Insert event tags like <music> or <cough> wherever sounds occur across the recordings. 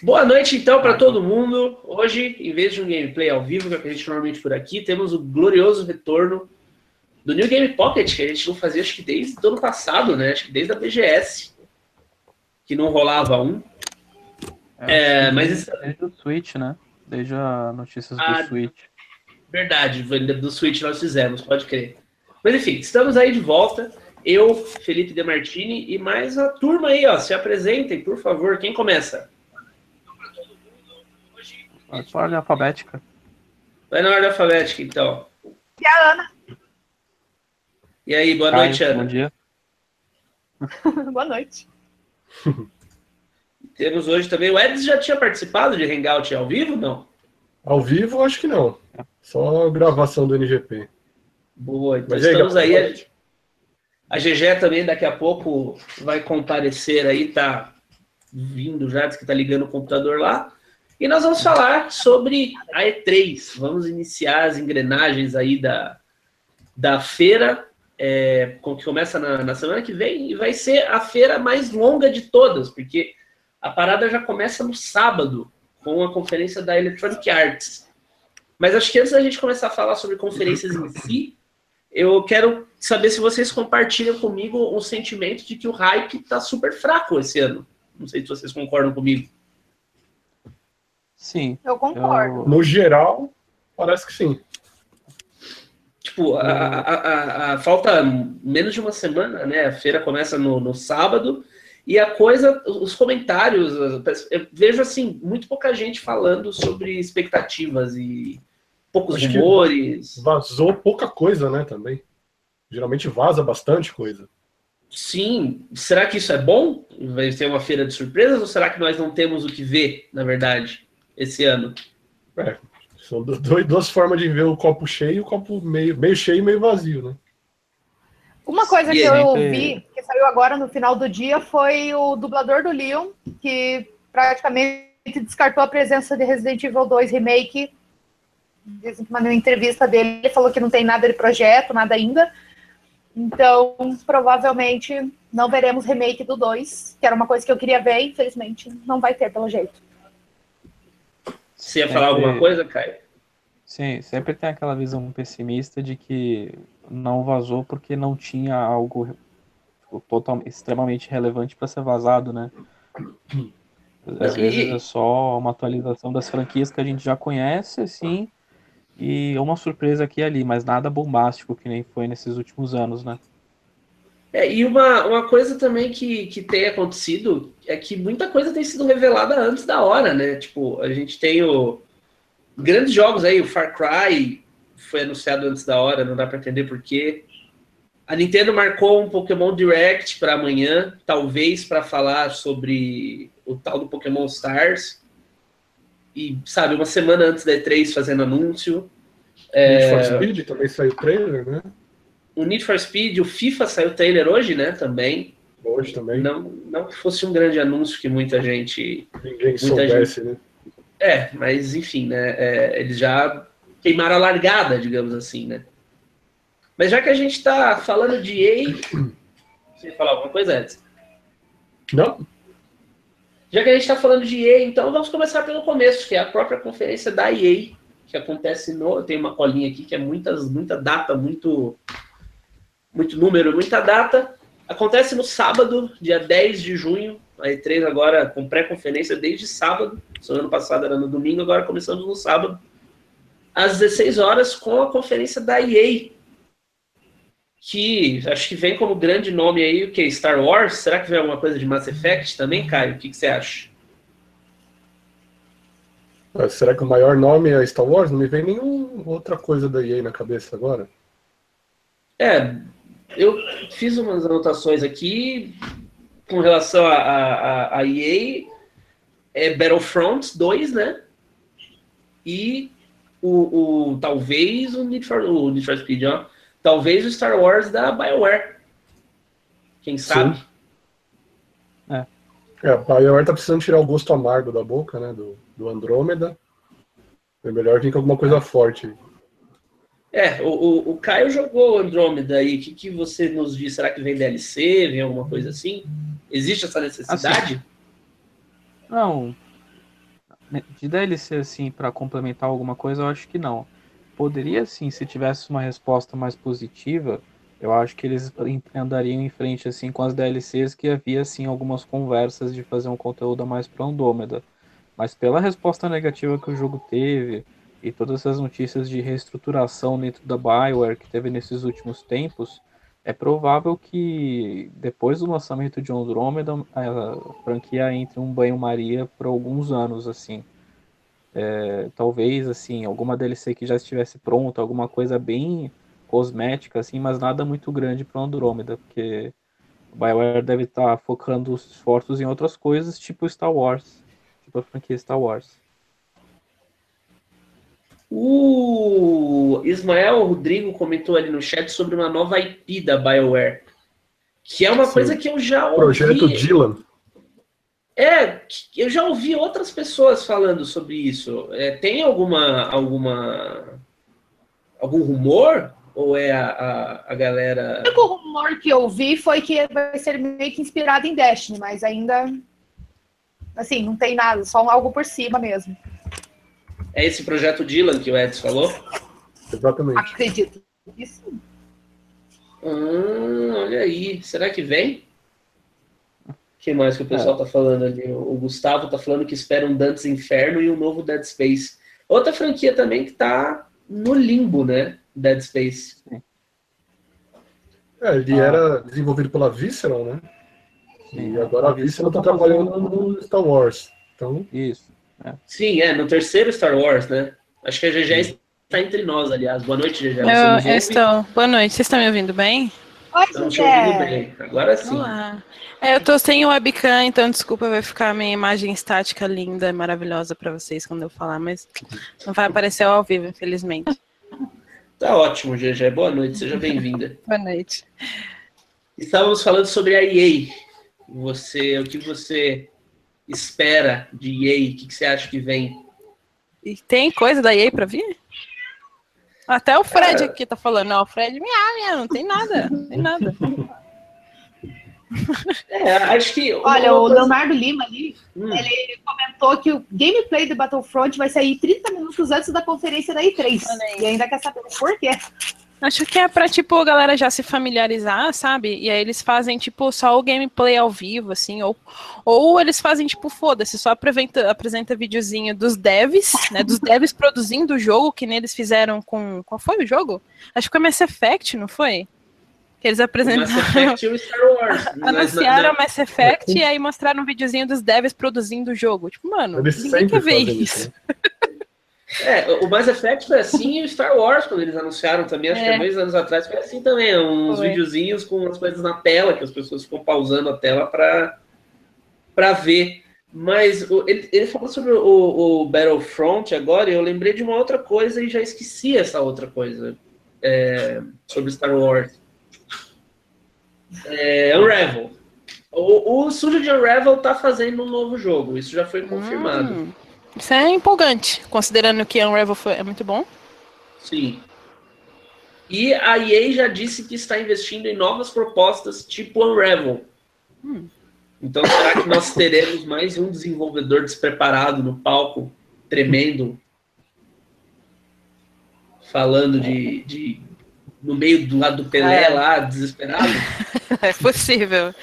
Boa noite, então, para todo mundo. Hoje, em vez de um gameplay ao vivo, que é o que a gente normalmente por aqui, temos o glorioso retorno do New Game Pocket, que a gente não fazia, acho que desde o ano passado, né? Acho que desde a BGS, que não rolava um. É, é mas... Desde o Switch, né? Desde as notícias ah, do Switch. Verdade, do Switch nós fizemos, pode crer. Mas enfim, estamos aí de volta. Eu, Felipe De Martini e mais a turma aí, ó. Se apresentem, por favor. Quem começa? Vai na ordem alfabética. Vai na ordem alfabética, então. E a Ana? E aí, boa Caio, noite, Ana. Bom dia. <laughs> boa noite. <laughs> Temos hoje também. O Edson já tinha participado de Hangout ao vivo, não? Ao vivo, acho que não. Só gravação do NGP. Boa, então Mas estamos aí. aí a, a GG também daqui a pouco vai comparecer aí, tá vindo já, diz que tá ligando o computador lá. E nós vamos falar sobre a E3. Vamos iniciar as engrenagens aí da, da feira, é, que começa na, na, semana que vem, e vai ser a feira mais longa de todas, porque a parada já começa no sábado, com a conferência da Electronic Arts. Mas acho que antes da gente começar a falar sobre conferências em si, eu quero saber se vocês compartilham comigo um sentimento de que o hype está super fraco esse ano. Não sei se vocês concordam comigo. Sim. Eu concordo. Eu... No geral, parece que sim. Tipo, a, a, a, a, falta menos de uma semana, né? A feira começa no, no sábado e a coisa, os comentários, eu vejo assim, muito pouca gente falando sobre expectativas e poucos Acho rumores. Vazou pouca coisa, né, também. Geralmente vaza bastante coisa. Sim. Será que isso é bom? Vai ser uma feira de surpresas ou será que nós não temos o que ver, na verdade? Esse ano. É, são dois, duas formas de ver o copo cheio e o copo meio, meio cheio e meio vazio, né? Uma coisa que eu vi, que saiu agora no final do dia, foi o dublador do Leon, que praticamente descartou a presença de Resident Evil 2 Remake. Dizem que uma entrevista dele, ele falou que não tem nada de projeto, nada ainda. Então, provavelmente não veremos remake do 2, que era uma coisa que eu queria ver, infelizmente não vai ter pelo jeito. Você ia falar alguma coisa, Caio? Sim, sempre tem aquela visão pessimista de que não vazou porque não tinha algo tipo, totalmente, extremamente relevante para ser vazado, né? Às e... vezes é só uma atualização das franquias que a gente já conhece, assim, e uma surpresa aqui e ali, mas nada bombástico que nem foi nesses últimos anos, né? É, e uma, uma coisa também que, que tem acontecido é que muita coisa tem sido revelada antes da hora, né? Tipo, a gente tem o grandes jogos aí, o Far Cry foi anunciado antes da hora, não dá para entender por quê. A Nintendo marcou um Pokémon Direct para amanhã, talvez para falar sobre o tal do Pokémon Stars. E, sabe, uma semana antes da E3 fazendo anúncio. Need for é, Speed também saiu trailer, né? O Need for Speed, o FIFA saiu trailer hoje, né? Também. Hoje também. Não, não que fosse um grande anúncio que muita gente. Ninguém muita soubesse, gente... né? É, mas enfim, né? É, eles já queimaram a largada, digamos assim, né? Mas já que a gente está falando de EA. Você ia falar alguma coisa, Edson? Não. Já que a gente está falando de EA, então vamos começar pelo começo, que é a própria conferência da EA, que acontece no. Tem uma colinha aqui que é muitas, muita data, muito muito número, muita data. Acontece no sábado, dia 10 de junho. A E3 agora com pré-conferência desde sábado. Se ano passado era no domingo, agora começamos no sábado. Às 16 horas, com a conferência da EA. Que acho que vem como grande nome aí o que? Star Wars? Será que vem alguma coisa de Mass Effect também, Caio? O que, que você acha? Ah, será que o maior nome é Star Wars? Não me vem nenhuma outra coisa da EA na cabeça agora. É, eu fiz umas anotações aqui com relação a, a, a EA, é Battlefront 2, né? E o, o talvez o Need, for, o Need for Speed, ó. Talvez o Star Wars da BioWare. Quem sabe? Sim. É. é, a BioWare tá precisando tirar o gosto amargo da boca, né? Do, do Andrômeda. É melhor vir com alguma coisa forte. É, o, o, o Caio jogou Andrômeda aí. O que, que você nos diz? Será que vem DLC? Vem alguma coisa assim? Existe essa necessidade? Assim, não. De DLC, assim, para complementar alguma coisa, eu acho que não. Poderia, sim, se tivesse uma resposta mais positiva, eu acho que eles andariam em frente, assim, com as DLCs, que havia, assim, algumas conversas de fazer um conteúdo a mais para Andômeda. Mas pela resposta negativa que o jogo teve, e todas essas notícias de reestruturação dentro da Bioware que teve nesses últimos tempos, é provável que depois do lançamento de Andromeda a franquia entre um banho-maria por alguns anos assim. É, talvez assim alguma DLC que já estivesse pronta, alguma coisa bem cosmética assim, mas nada muito grande para Andromeda, porque o BioWare deve estar tá focando os esforços em outras coisas, tipo Star Wars, tipo a franquia Star Wars. O Ismael Rodrigo comentou ali no chat sobre uma nova IP da BioWare, que é uma Sim. coisa que eu já ouvi. Projeto Dylan. É, eu já ouvi outras pessoas falando sobre isso. É, tem alguma, alguma algum rumor? Ou é a, a, a galera. O único rumor que eu vi foi que vai ser meio que inspirado em Destiny, mas ainda. Assim, não tem nada, só algo por cima mesmo. É esse projeto Dylan que o Edson falou? Exatamente. Acredito. Isso. Hum, olha aí. Será que vem? O que mais que o pessoal é. tá falando ali? O Gustavo tá falando que espera um Dantes Inferno e um novo Dead Space. Outra franquia também que tá no limbo, né? Dead Space. É, ele ah. era desenvolvido pela Visceral, né? Sim, e agora a Visceral tá trabalhando no Star Wars. Então... Isso. É. Sim, é, no terceiro Star Wars, né? Acho que a GG está entre nós, aliás. Boa noite, GG. Eu, eu estou. Boa noite, vocês estão me ouvindo bem? Oi, Estamos te ouvindo bem. Agora sim. Olá. É, eu tô sem webcam, então desculpa, vai ficar minha imagem estática linda, maravilhosa para vocês quando eu falar, mas não vai aparecer ao vivo, infelizmente. Tá ótimo, GG. Boa noite, seja bem-vinda. <laughs> Boa noite. Estávamos falando sobre a EA. Você, o que você espera de EA? O que, que você acha que vem? E tem coisa da EA para vir? Até o Fred é... aqui tá falando, não, o Fred, minha, minha, não tem nada, não tem nada. <laughs> É, acho que. Olha, o Leonardo Lima ali, hum. ele comentou que o gameplay do Battlefront vai sair 30 minutos antes da conferência da E3. E ainda quer saber por quê. Acho que é pra, tipo, a galera já se familiarizar, sabe? E aí eles fazem, tipo, só o gameplay ao vivo, assim, ou, ou eles fazem, tipo, foda-se, só apresenta, apresenta videozinho dos devs, né? Dos devs produzindo o jogo, que nem eles fizeram com. Qual foi o jogo? Acho que foi Mass Effect, não foi? Que eles apresentaram. Mass Effect e o Star Wars. <laughs> Anunciaram Mass Effect e aí mostraram um videozinho dos devs produzindo o jogo. Tipo, mano, eles ninguém quer ver isso. isso. Né? <laughs> É, o Mass Effect foi assim e o Star Wars, quando eles anunciaram também, acho é. que há dois anos atrás, foi assim também, uns foi. videozinhos com as coisas na tela, que as pessoas ficam pausando a tela para ver. Mas ele, ele falou sobre o, o, Battlefront agora, e eu lembrei de uma outra coisa e já esqueci essa outra coisa é, sobre Star Wars. É, Unravel. O, o estúdio de Unravel tá fazendo um novo jogo, isso já foi confirmado. Hum. Isso é empolgante, considerando que Unravel foi, é muito bom. Sim. E a EA já disse que está investindo em novas propostas tipo Unravel. Hum. Então, será que nós teremos mais um desenvolvedor despreparado no palco, tremendo, falando de, de no meio do lado do Pelé é. lá, desesperado? <laughs> é possível.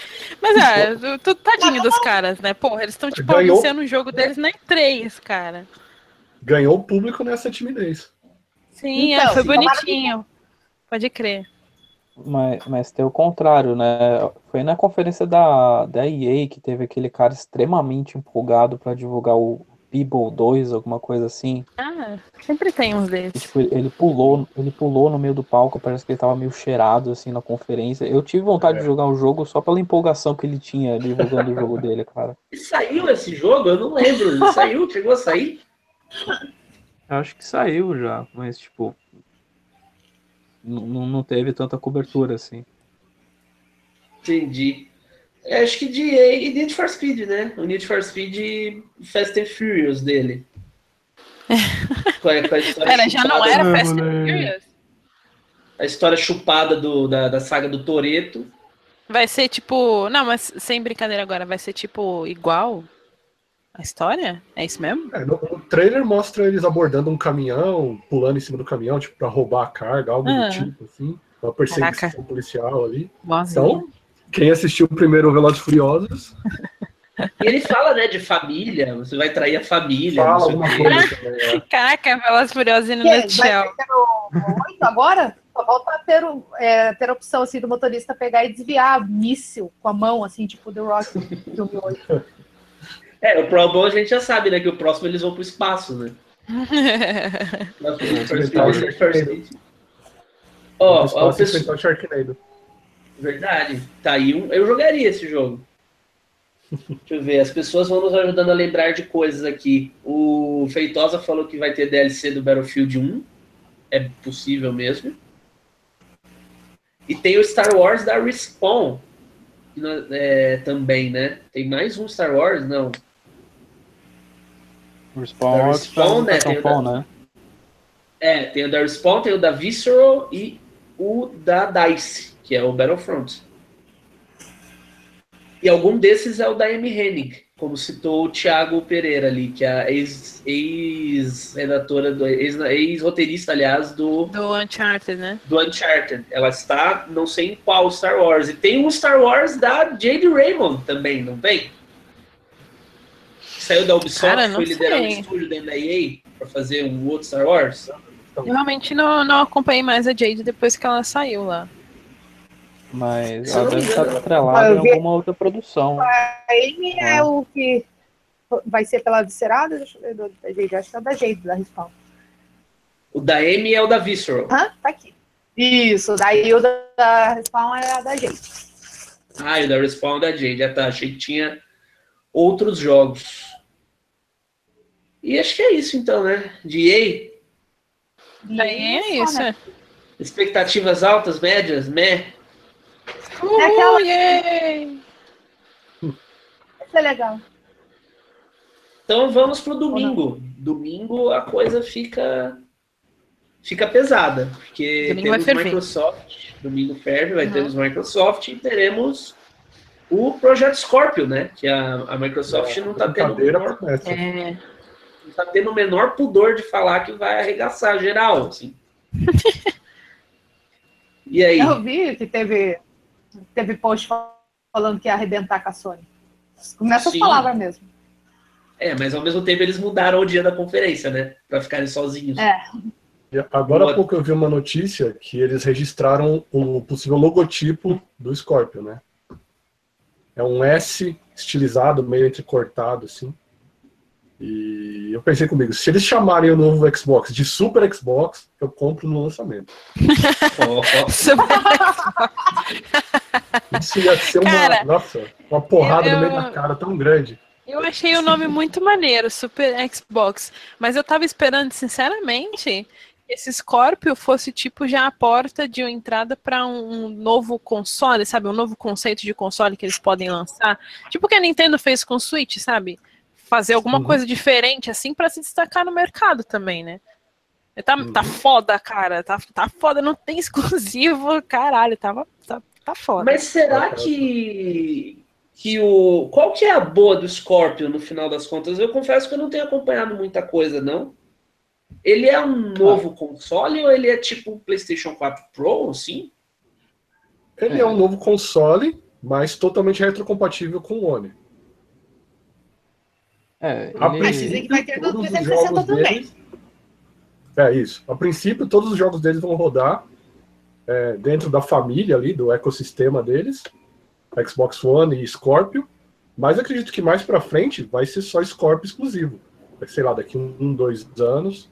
Mas é, tu, tadinho dos caras, né? Porra, eles estão tipo Ganhou... anunciando o jogo deles nem três, cara. Ganhou o público nessa timidez. Sim, é, então, é, foi bonitinho. Pode crer. Mas, mas tem o contrário, né? Foi na conferência da, da EA que teve aquele cara extremamente empolgado para divulgar o, People 2, alguma coisa assim. Ah, sempre tem uns desses. Tipo, ele pulou, ele pulou no meio do palco, parece que ele tava meio cheirado assim na conferência. Eu tive vontade é. de jogar o jogo só pela empolgação que ele tinha divulgando o jogo dele, cara. <laughs> E saiu esse jogo? Eu não lembro. Ele saiu? Chegou a sair? Eu acho que saiu já, mas tipo. Não, não teve tanta cobertura assim. Entendi. É, acho que de EA e Need for Speed, né? O Need for Speed Fast and Furious dele. <laughs> com a, com a Pera, já não era Fast and Furious? A história chupada do, da, da saga do Toreto. Vai ser tipo. Não, mas sem brincadeira agora, vai ser tipo igual? A história? É isso mesmo? É, no, no, trailer mostra eles abordando um caminhão, pulando em cima do caminhão, tipo, pra roubar a carga, algo ah. do tipo, assim. Uma perseguição Caraca. policial ali. Boazinha. Então, quem assistiu o primeiro Velozes Furiosos <laughs> e ele fala, né, de família, você vai trair a família. Fala alguma coisa também, <laughs> é. Caraca, Velas Furiosas no nutshell. Muito agora? Só volta a ter, é, ter a opção, assim, do motorista pegar e desviar míssil com a mão, assim, tipo The Rock, filme 8. É, o Pro Bowl a gente já sabe, né, que o próximo eles vão pro espaço, né? <laughs> Ó, ó, o pessoal... Verdade. Tá aí um... Eu jogaria esse jogo. Deixa eu ver, as pessoas vão nos ajudando a lembrar de coisas aqui. O Feitosa falou que vai ter DLC do Battlefield 1. É possível mesmo. E tem o Star Wars da Respawn. É, também, né? Tem mais um Star Wars? Não. Respawn, Respawn né? Tem da... né? É, tem o da Respawn, tem o da Visceral e o da DICE, que é o Battlefront. E algum desses é o da Amy Hennig, como citou o Thiago Pereira ali, que é a ex-redatora, ex ex-roteirista, aliás, do... Do Uncharted, né? Do Uncharted. Ela está, não sei em qual Star Wars. E tem um Star Wars da Jade Raymond também, não tem? Saiu da Ubisoft, Cara, foi liderar um estúdio dentro da EA para fazer um outro Star Wars. Eu realmente não, não acompanhei mais a Jade depois que ela saiu lá. Mas ela deve estar atrelada em alguma outra produção. A Amy é. é o que vai ser pela Viscerada? Deixa eu ver da Jade. Acho que é da Jade, da Respawn. O da Amy é o da Visceral. Hã? Tá aqui. Isso, daí o da, da Respawn é a da Jade. Ah, e o da Respawn é da Jade. Já tá, achei que tinha outros jogos. E acho que é isso então, né? De EA. Daí é isso. Né? Expectativas altas, médias, meh? Uhul, é aquela. Yay! Isso é legal. Então vamos pro domingo. Domingo a coisa fica fica pesada, porque domingo temos Microsoft, domingo ferve, vai uhum. termos Microsoft e teremos o projeto Scorpio, né? Que a, a Microsoft é, não está tendo menor, é, não tá tendo o menor pudor de falar que vai arregaçar geral, assim. <laughs> e aí? Eu vi que teve teve post falando que ia arrebentar com a Sony. Começa Sim. as palavras mesmo. É, mas ao mesmo tempo eles mudaram o dia da conferência, né? Para ficarem sozinhos. É. Agora há pouco eu vi uma notícia que eles registraram o possível logotipo do Scorpio, né? É um S estilizado, meio entrecortado, assim. E eu pensei comigo, se eles chamarem o novo Xbox de Super Xbox, eu compro no lançamento. Super <laughs> Isso ia ser uma, cara, nossa, uma porrada eu, no meio da cara tão grande. Eu achei o nome muito maneiro, Super Xbox. Mas eu tava esperando, sinceramente, que esse Scorpio fosse tipo já a porta de entrada para um novo console, sabe? Um novo conceito de console que eles podem lançar. Tipo o que a Nintendo fez com o Switch, sabe? Fazer alguma uhum. coisa diferente, assim, para se destacar no mercado também, né? Tá, uhum. tá foda, cara. Tá, tá foda, não tem <laughs> exclusivo, caralho, tava, tá, tá foda. Mas será que. Que o. Qual que é a boa do Scorpio no final das contas? Eu confesso que eu não tenho acompanhado muita coisa, não. Ele é um novo ah. console ou ele é tipo um PlayStation 4 Pro, assim? Ele é. é um novo console, mas totalmente retrocompatível com o One. É, ele... Mas dizem que vai ter do 360 também. Deles, é isso. A princípio, todos os jogos deles vão rodar é, dentro da família ali, do ecossistema deles, Xbox One e Scorpio. Mas acredito que mais para frente vai ser só Scorpio exclusivo. Sei lá, daqui um, um dois anos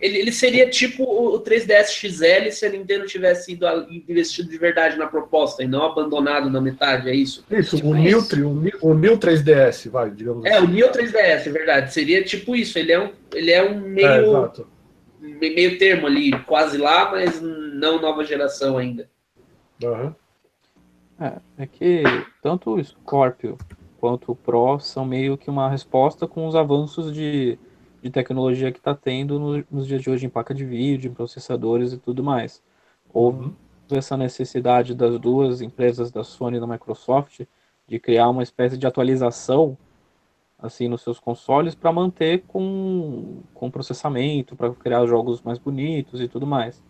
ele, ele seria tipo o 3DS XL se a Nintendo tivesse ido investido de verdade na proposta e não abandonado na metade, é isso? Isso, tipo o, New, o, o New 3DS, vai, digamos é, assim. É, o New 3DS, é verdade. Seria tipo isso, ele é um, ele é um meio, é, meio termo ali, quase lá, mas não nova geração ainda. Uhum. É, é que tanto o Scorpio quanto o Pro são meio que uma resposta com os avanços de de tecnologia que está tendo no, nos dias de hoje em placa de vídeo, em processadores e tudo mais. Houve uhum. essa necessidade das duas empresas, da Sony e da Microsoft, de criar uma espécie de atualização assim nos seus consoles para manter com, com processamento, para criar jogos mais bonitos e tudo mais.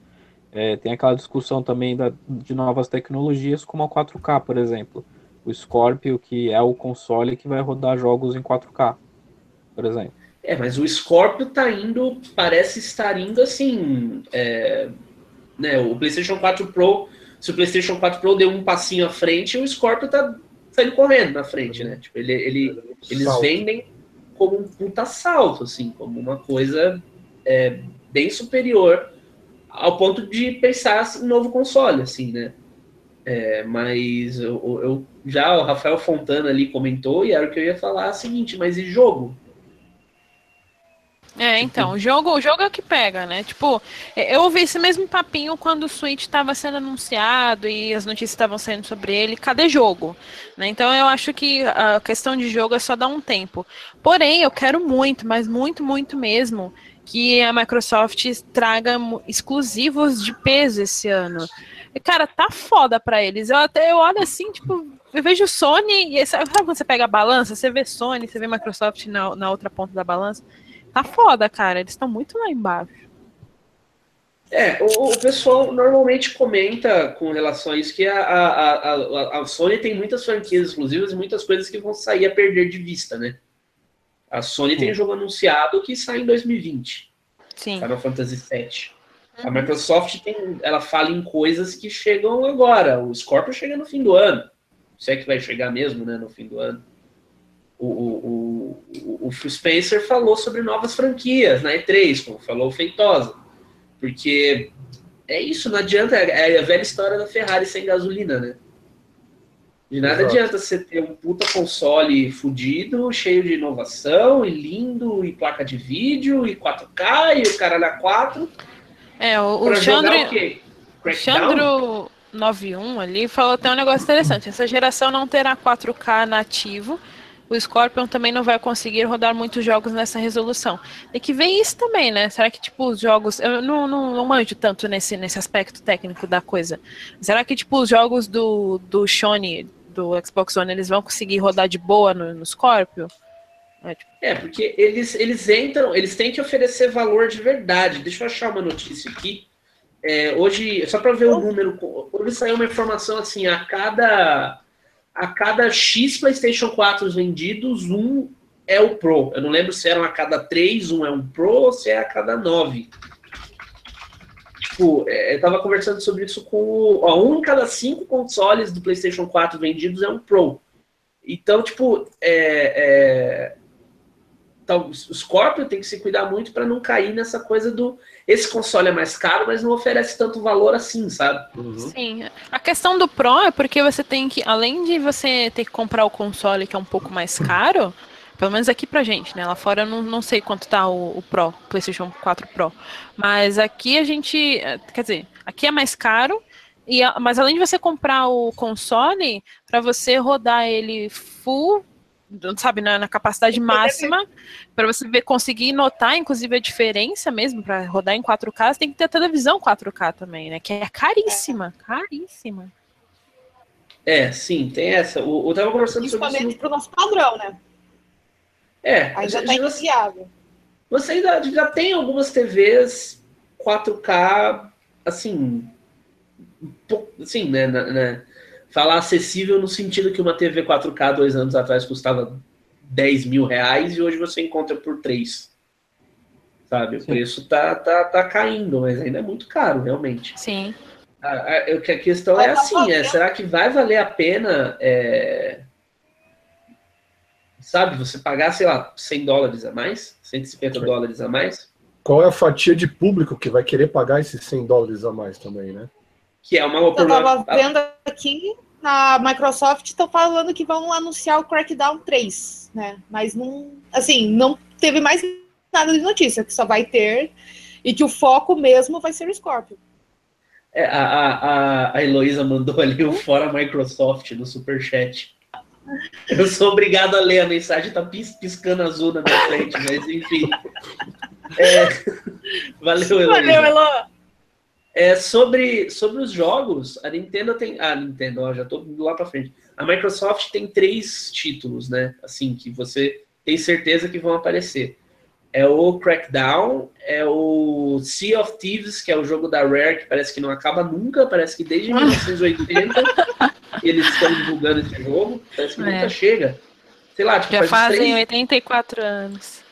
É, tem aquela discussão também da, de novas tecnologias, como a 4K, por exemplo. O Scorpio, que é o console que vai rodar jogos em 4K, por exemplo. É, mas o Scorpio tá indo, parece estar indo assim. É, né, o PlayStation 4 Pro, se o PlayStation 4 Pro deu um passinho à frente, o Scorpio tá saindo correndo na frente, né? Tipo, ele, ele, eles vendem como um puta salto, assim, como uma coisa é, bem superior ao ponto de pensar em novo console, assim, né? É, mas eu, eu, já o Rafael Fontana ali comentou e era o que eu ia falar é o seguinte, mas e jogo? É, então, o jogo, o jogo é o que pega, né? Tipo, é, eu ouvi esse mesmo papinho quando o Switch estava sendo anunciado e as notícias estavam saindo sobre ele. Cadê jogo? Né? Então eu acho que a questão de jogo é só dar um tempo. Porém, eu quero muito, mas muito, muito mesmo, que a Microsoft traga exclusivos de peso esse ano. E, cara, tá foda pra eles. Eu até eu olho assim, tipo, eu vejo Sony, e sabe quando você pega a balança? Você vê Sony, você vê Microsoft na, na outra ponta da balança. Tá foda, cara. Eles estão muito lá embaixo. É, o, o, pessoal normalmente comenta com relação a isso que a, a, a, a, Sony tem muitas franquias exclusivas e muitas coisas que vão sair a perder de vista, né? A Sony Sim. tem jogo anunciado que sai em 2020. Sim. Final Fantasy VII. Uhum. A Microsoft tem, ela fala em coisas que chegam agora. O Scorpio chega no fim do ano. Se é que vai chegar mesmo, né, no fim do ano o, o, o, o Phil Spencer falou sobre novas franquias na E3, como falou o Feitosa. Porque é isso, não adianta, é a velha história da Ferrari sem gasolina, né? De nada Exato. adianta você ter um puta console fudido, cheio de inovação, e lindo, e placa de vídeo, e 4K, e o cara na 4. É, o, o Chandro. O Chandro 91 ali falou até um negócio interessante. Essa geração não terá 4K nativo o Scorpion também não vai conseguir rodar muitos jogos nessa resolução. Tem que ver isso também, né? Será que, tipo, os jogos. Eu não, não, não manjo tanto nesse, nesse aspecto técnico da coisa. Será que, tipo, os jogos do, do Sony, do Xbox One, eles vão conseguir rodar de boa no, no Scorpio? É, tipo... é, porque eles, eles entram, eles têm que oferecer valor de verdade. Deixa eu achar uma notícia aqui. É, hoje, só para ver o número, hoje saiu uma informação assim: a cada a cada X PlayStation 4 vendidos, um é o Pro. Eu não lembro se eram a cada três, um é um Pro ou se é a cada nove. Tipo, é, eu tava conversando sobre isso com. Ó, um em cada cinco consoles do PlayStation 4 vendidos é um Pro. Então, tipo, é, é, então, o Scorpio tem que se cuidar muito para não cair nessa coisa do esse console é mais caro, mas não oferece tanto valor assim, sabe? Uhum. Sim. A questão do Pro é porque você tem que, além de você ter que comprar o console que é um pouco mais caro, pelo menos aqui pra gente, né? Lá fora eu não, não sei quanto tá o, o Pro, PlayStation 4 Pro. Mas aqui a gente. Quer dizer, aqui é mais caro. E, mas além de você comprar o console, para você rodar ele full sabe, na, na capacidade <laughs> máxima, para você ver, conseguir notar, inclusive, a diferença mesmo, para rodar em 4K, você tem que ter a televisão 4K também, né? Que é caríssima, caríssima. É, sim, tem essa. O, eu tava conversando sobre isso. para o nosso padrão, né? É. Ainda está inviável. Você ainda já tem algumas TVs 4K, assim, assim, né, né falar acessível no sentido que uma TV 4K dois anos atrás custava 10 mil reais e hoje você encontra por 3. Sabe? O Sim. preço tá, tá, tá caindo, mas ainda é muito caro, realmente. Sim. A, a, a questão é assim, é, será que vai valer a pena é, sabe, você pagar, sei lá, 100 dólares a mais, 150 Sim. dólares a mais? Qual é a fatia de público que vai querer pagar esses 100 dólares a mais também, né? que é uma. Eu estava vendo aqui na Microsoft, estão falando que vão anunciar o Crackdown 3, né? Mas não, assim, não teve mais nada de notícia, que só vai ter e que o foco mesmo vai ser o Scorpio. É, a, a, a Heloísa mandou <laughs> ali o fora Microsoft no superchat. Eu sou obrigado a ler a mensagem, tá pis, piscando azul na minha frente, mas enfim. É, valeu, Heloísa. Valeu, Elo. É, sobre, sobre os jogos, a Nintendo tem. Ah, Nintendo, ó, já tô lá para frente. A Microsoft tem três títulos, né? Assim, que você tenho certeza que vão aparecer. É o Crackdown, é o Sea of Thieves, que é o jogo da Rare, que parece que não acaba nunca, parece que desde <laughs> 1980 eles estão divulgando esse jogo, parece que é. nunca chega. Sei lá, tipo, Já faz fazem três... 84 anos.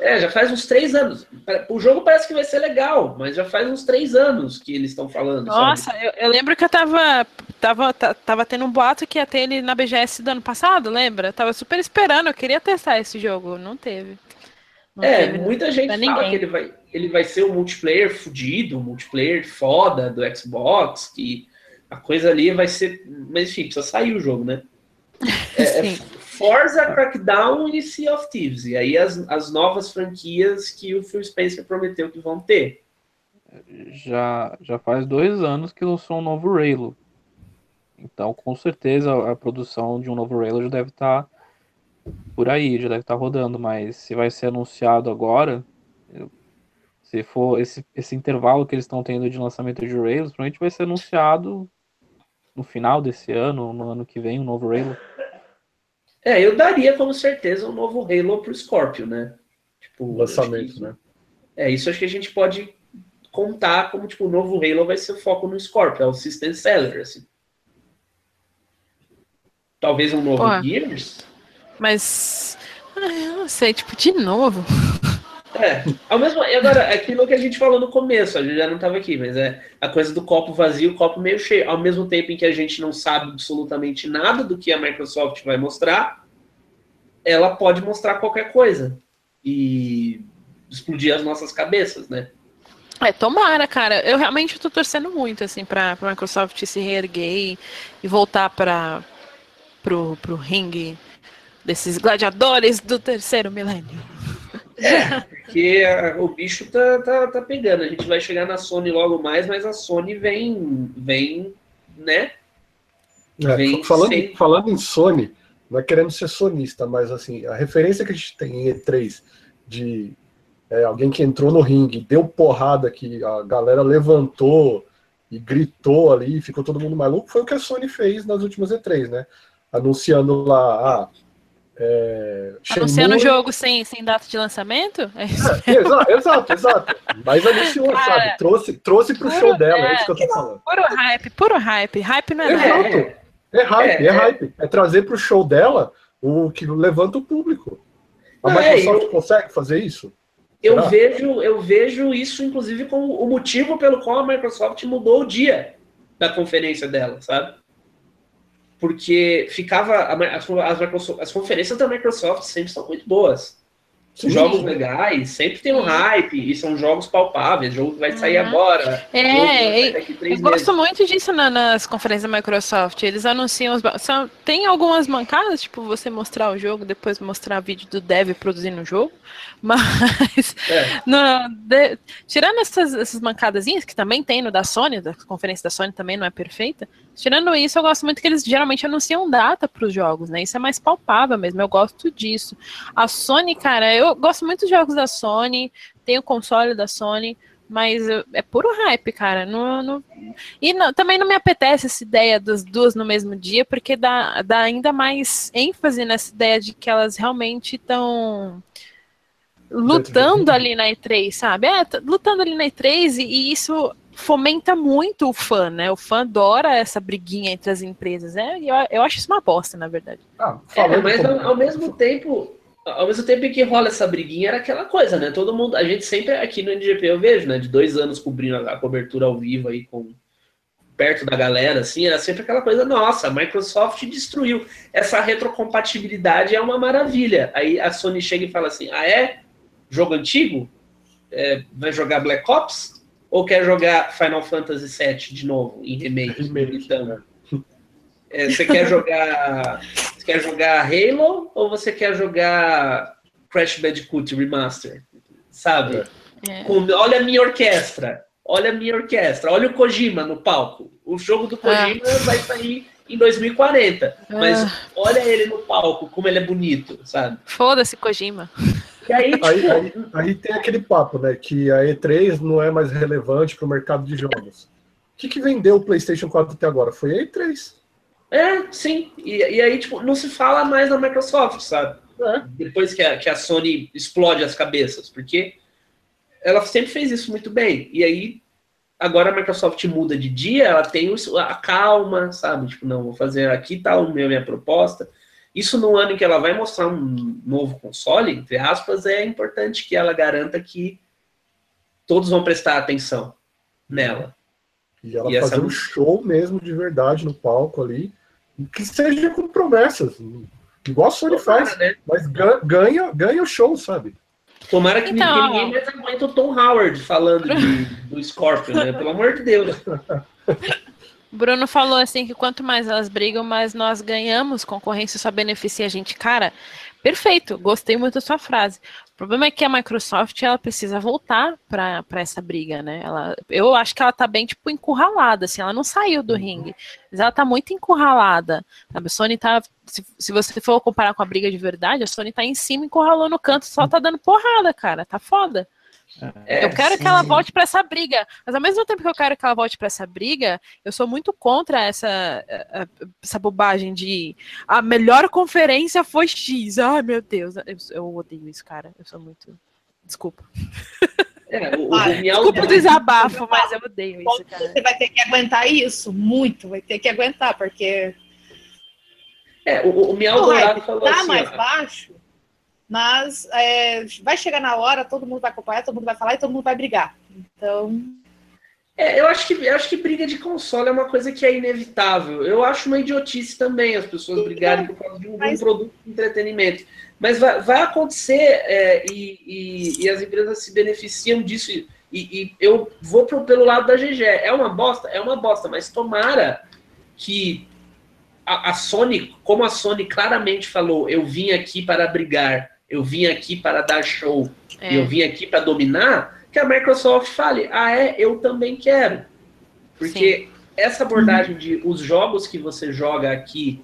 É, já faz uns três anos. O jogo parece que vai ser legal, mas já faz uns três anos que eles estão falando. Nossa, eu, eu, lembro que eu tava, tava, tava tendo um boato que ia ter ele na BGS do ano passado, lembra? Eu tava super esperando, eu queria testar esse jogo, não teve. Não é, teve, muita gente fala ninguém. que ele vai, ele vai ser um multiplayer fudido, um multiplayer foda do Xbox, que a coisa ali vai ser. Mas enfim, precisa sair o jogo, né? É, é <laughs> Forza, Crackdown e Sea of Thieves. E aí as, as novas franquias que o Phil Spencer prometeu que vão ter. Já, já faz dois anos que lançou um novo Raylo. Então, com certeza, a, produção de um novo Raylo já deve estar tá por aí, já deve estar tá rodando. Mas se vai ser anunciado agora, se for esse, esse intervalo que eles estão tendo de lançamento de Raylos, provavelmente vai ser anunciado no final desse ano, no ano que vem, um novo Raylo. É, eu daria como certeza um novo Halo pro Scorpio, né? Tipo, lançamento, que, né? É, isso acho que a gente pode contar como tipo o novo Halo vai ser o foco no Scorpio, é o System Seller, assim. Talvez um novo Pô, Gears. Mas eu não sei, tipo, de novo. É, ao mesmo agora, aquilo que a gente falou no começo, a gente já não estava aqui, mas é a coisa do copo vazio, copo meio cheio. Ao mesmo tempo em que a gente não sabe absolutamente nada do que a Microsoft vai mostrar, ela pode mostrar qualquer coisa e explodir as nossas cabeças, né? É, tomara, cara. Eu realmente estou torcendo muito, assim, para a Microsoft se reerguer e voltar para pro, pro ringue desses gladiadores do terceiro milênio. É, <laughs> porque a, o bicho tá, tá, tá pegando. A gente vai chegar na Sony logo mais, mas a Sony vem, vem, né? É, vem falando, sem... falando em Sony, não é querendo ser sonista, mas assim, a referência que a gente tem em E3 de é, alguém que entrou no ringue, deu porrada que a galera levantou e gritou ali, ficou todo mundo maluco, foi o que a Sony fez nas últimas E3, né? Anunciando lá, ah, é, Anunciando o jogo sem, sem data de lançamento? É é, exato, exato, exato. Mas anunciou, Cara, sabe? Trouxe, trouxe pro puro, show dela, é, isso que eu tô falando. Puro hype, puro hype. Hype não é exato. nada. É hype, é, é hype. É trazer pro show dela o que levanta o público. A Microsoft eu, consegue fazer isso? Eu vejo, eu vejo isso, inclusive, como o motivo pelo qual a Microsoft mudou o dia da conferência dela, sabe? Porque ficava as, as, as, conferências da Microsoft sempre são muito boas. Sim. Jogos legais, sempre tem um hype e são jogos palpáveis, jogo que vai sair uhum. agora. É, eu meses. gosto muito disso na, nas conferências da Microsoft. Eles anunciam os. São, tem algumas mancadas, tipo você mostrar o jogo, depois mostrar vídeo do dev produzindo o jogo. <laughs> Mas é. no, de, tirando essas, essas mancadazinhas, que também tem no da Sony, da conferência da Sony também não é perfeita. Tirando isso, eu gosto muito que eles geralmente anunciam data para os jogos, né? Isso é mais palpável mesmo, eu gosto disso. A Sony, cara, eu gosto muito dos jogos da Sony, tenho o console da Sony, mas é puro hype, cara. Não, não... E não, também não me apetece essa ideia das duas no mesmo dia, porque dá, dá ainda mais ênfase nessa ideia de que elas realmente estão lutando ali na E3, sabe? É, lutando ali na E3 e, e isso fomenta muito o fã, né? O fã adora essa briguinha entre as empresas. É, eu, eu acho isso uma bosta, na verdade. Ah, é, mas ao, ao, mesmo tempo, ao mesmo tempo que rola essa briguinha, era aquela coisa, né? Todo mundo, a gente sempre aqui no NGP eu vejo, né? De dois anos cobrindo a, cobertura ao vivo aí com perto da galera, assim, era sempre aquela coisa, nossa, a Microsoft destruiu. Essa retrocompatibilidade é uma maravilha. Aí a Sony chega e fala assim, ah, é? Jogo antigo? É, vai jogar Black Ops? Ou quer jogar Final Fantasy VII de novo, em remake? remake então, é, você quer jogar. Você quer jogar Halo ou você quer jogar Crash Bandicoot Remaster? Sabe? É. Com, olha a minha orquestra. Olha a minha orquestra. Olha o Kojima no palco. O jogo do Kojima ah. vai sair em 2040. Mas ah. olha ele no palco, como ele é bonito, sabe? Foda-se, Kojima. E aí, tipo... aí, aí, aí, tem aquele papo, né? Que a E3 não é mais relevante para o mercado de jogos. O que, que vendeu o PlayStation 4 até agora? Foi a E3. É, sim. E, e aí, tipo, não se fala mais da Microsoft, sabe? é. depois que a, que a Sony explode as cabeças, porque ela sempre fez isso muito bem. E aí, agora a Microsoft muda de dia, ela tem a calma, sabe? Tipo, não, vou fazer aqui tá o meu, minha proposta. Isso no ano em que ela vai mostrar um novo console, entre aspas, é importante que ela garanta que todos vão prestar atenção nela. E ela e fazer essa... um show mesmo de verdade no palco ali, que seja com promessas, igual a Sony Tomara, faz, né? mas ganha, ganha o show, sabe? Tomara que então, ninguém mais aguenta o Tom Howard falando de, do Scorpion, né? Pelo amor de Deus. <laughs> Bruno falou assim que quanto mais elas brigam, mais nós ganhamos, concorrência só beneficia a gente. Cara, perfeito, gostei muito da sua frase. O problema é que a Microsoft ela precisa voltar para essa briga, né? Ela, eu acho que ela tá bem tipo encurralada, assim, ela não saiu do uhum. ringue, mas ela tá muito encurralada. Sabe? A Sony tá, se, se você for comparar com a briga de verdade, a Sony tá em cima, encurralou no canto, só tá dando porrada, cara, tá foda. É, eu quero sim. que ela volte para essa briga, mas ao mesmo tempo que eu quero que ela volte para essa briga, eu sou muito contra essa, essa bobagem de a melhor conferência foi X. Ai, meu Deus, eu, eu odeio isso, cara. Eu sou muito. Desculpa. É, o, ah, o Desculpa o desabafo, mas eu odeio isso, cara. Você vai ter que aguentar isso, muito, vai ter que aguentar, porque. É, o, o Miau Dourado falou tá assim. mais ó, baixo, mas é, vai chegar na hora, todo mundo vai acompanhar, todo mundo vai falar e todo mundo vai brigar. Então. É, eu acho que eu acho que briga de console é uma coisa que é inevitável. Eu acho uma idiotice também as pessoas brigarem por causa de um, mas... produto de entretenimento. Mas vai, vai acontecer é, e, e, e, as empresas se beneficiam disso. E, e eu vou pro, pelo lado da GG. É uma bosta? É uma bosta, mas tomara que a, a Sony, como a Sony claramente falou, eu vim aqui para brigar eu vim aqui para dar show, é. eu vim aqui para dominar, que a Microsoft fale, ah é, eu também quero. Porque Sim. essa abordagem de os jogos que você joga aqui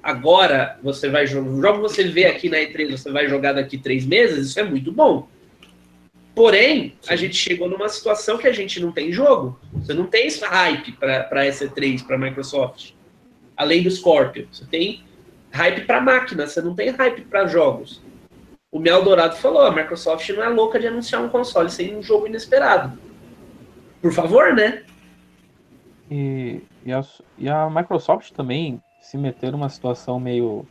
agora, você vai jogar, o jogo que você vê aqui na E3, você vai jogar daqui três meses, isso é muito bom. Porém, Sim. a gente chegou numa situação que a gente não tem jogo. Você não tem esse hype para essa E3, para a Microsoft. Além do Scorpio. Você tem hype para máquina, você não tem hype para jogos o Mel Dourado falou, a Microsoft não é louca de anunciar um console sem um jogo inesperado. Por favor, né? E, e, a, e a Microsoft também se meter numa situação meio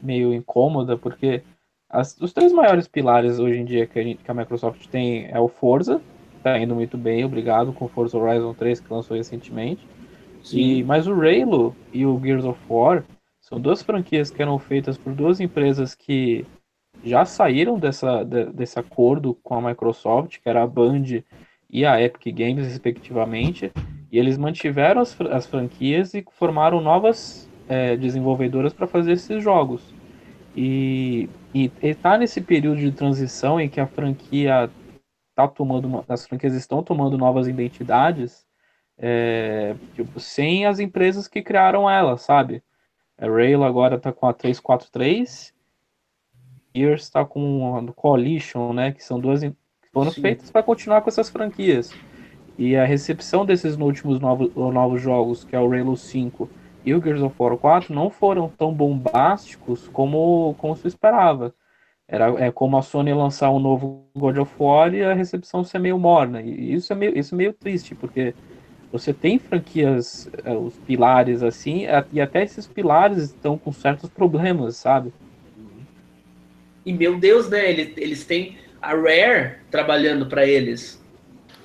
meio incômoda, porque as, os três maiores pilares hoje em dia que a, gente, que a Microsoft tem é o Forza, tá indo muito bem, obrigado, com o Forza Horizon 3 que lançou recentemente. Sim. E, mas o Halo e o Gears of War são duas franquias que eram feitas por duas empresas que já saíram dessa, de, desse acordo com a Microsoft, que era a Band e a Epic Games, respectivamente, e eles mantiveram as, as franquias e formaram novas é, desenvolvedoras para fazer esses jogos. E está nesse período de transição em que a franquia tá tomando, as franquias estão tomando novas identidades, é, tipo, sem as empresas que criaram ela, sabe? A Rail agora está com a 343. Gears está com a Coalition, né? Que são duas que foram Sim. feitas para continuar com essas franquias. E a recepção desses últimos novos, novos jogos, que é o Halo 5 e o Gears of War 4, não foram tão bombásticos como, como se esperava. Era, é como a Sony lançar um novo God of War e a recepção ser meio morna. E isso é meio, isso é meio triste, porque você tem franquias, é, os pilares assim, e até esses pilares estão com certos problemas, sabe? E meu Deus, né? Eles, eles têm a Rare trabalhando para eles.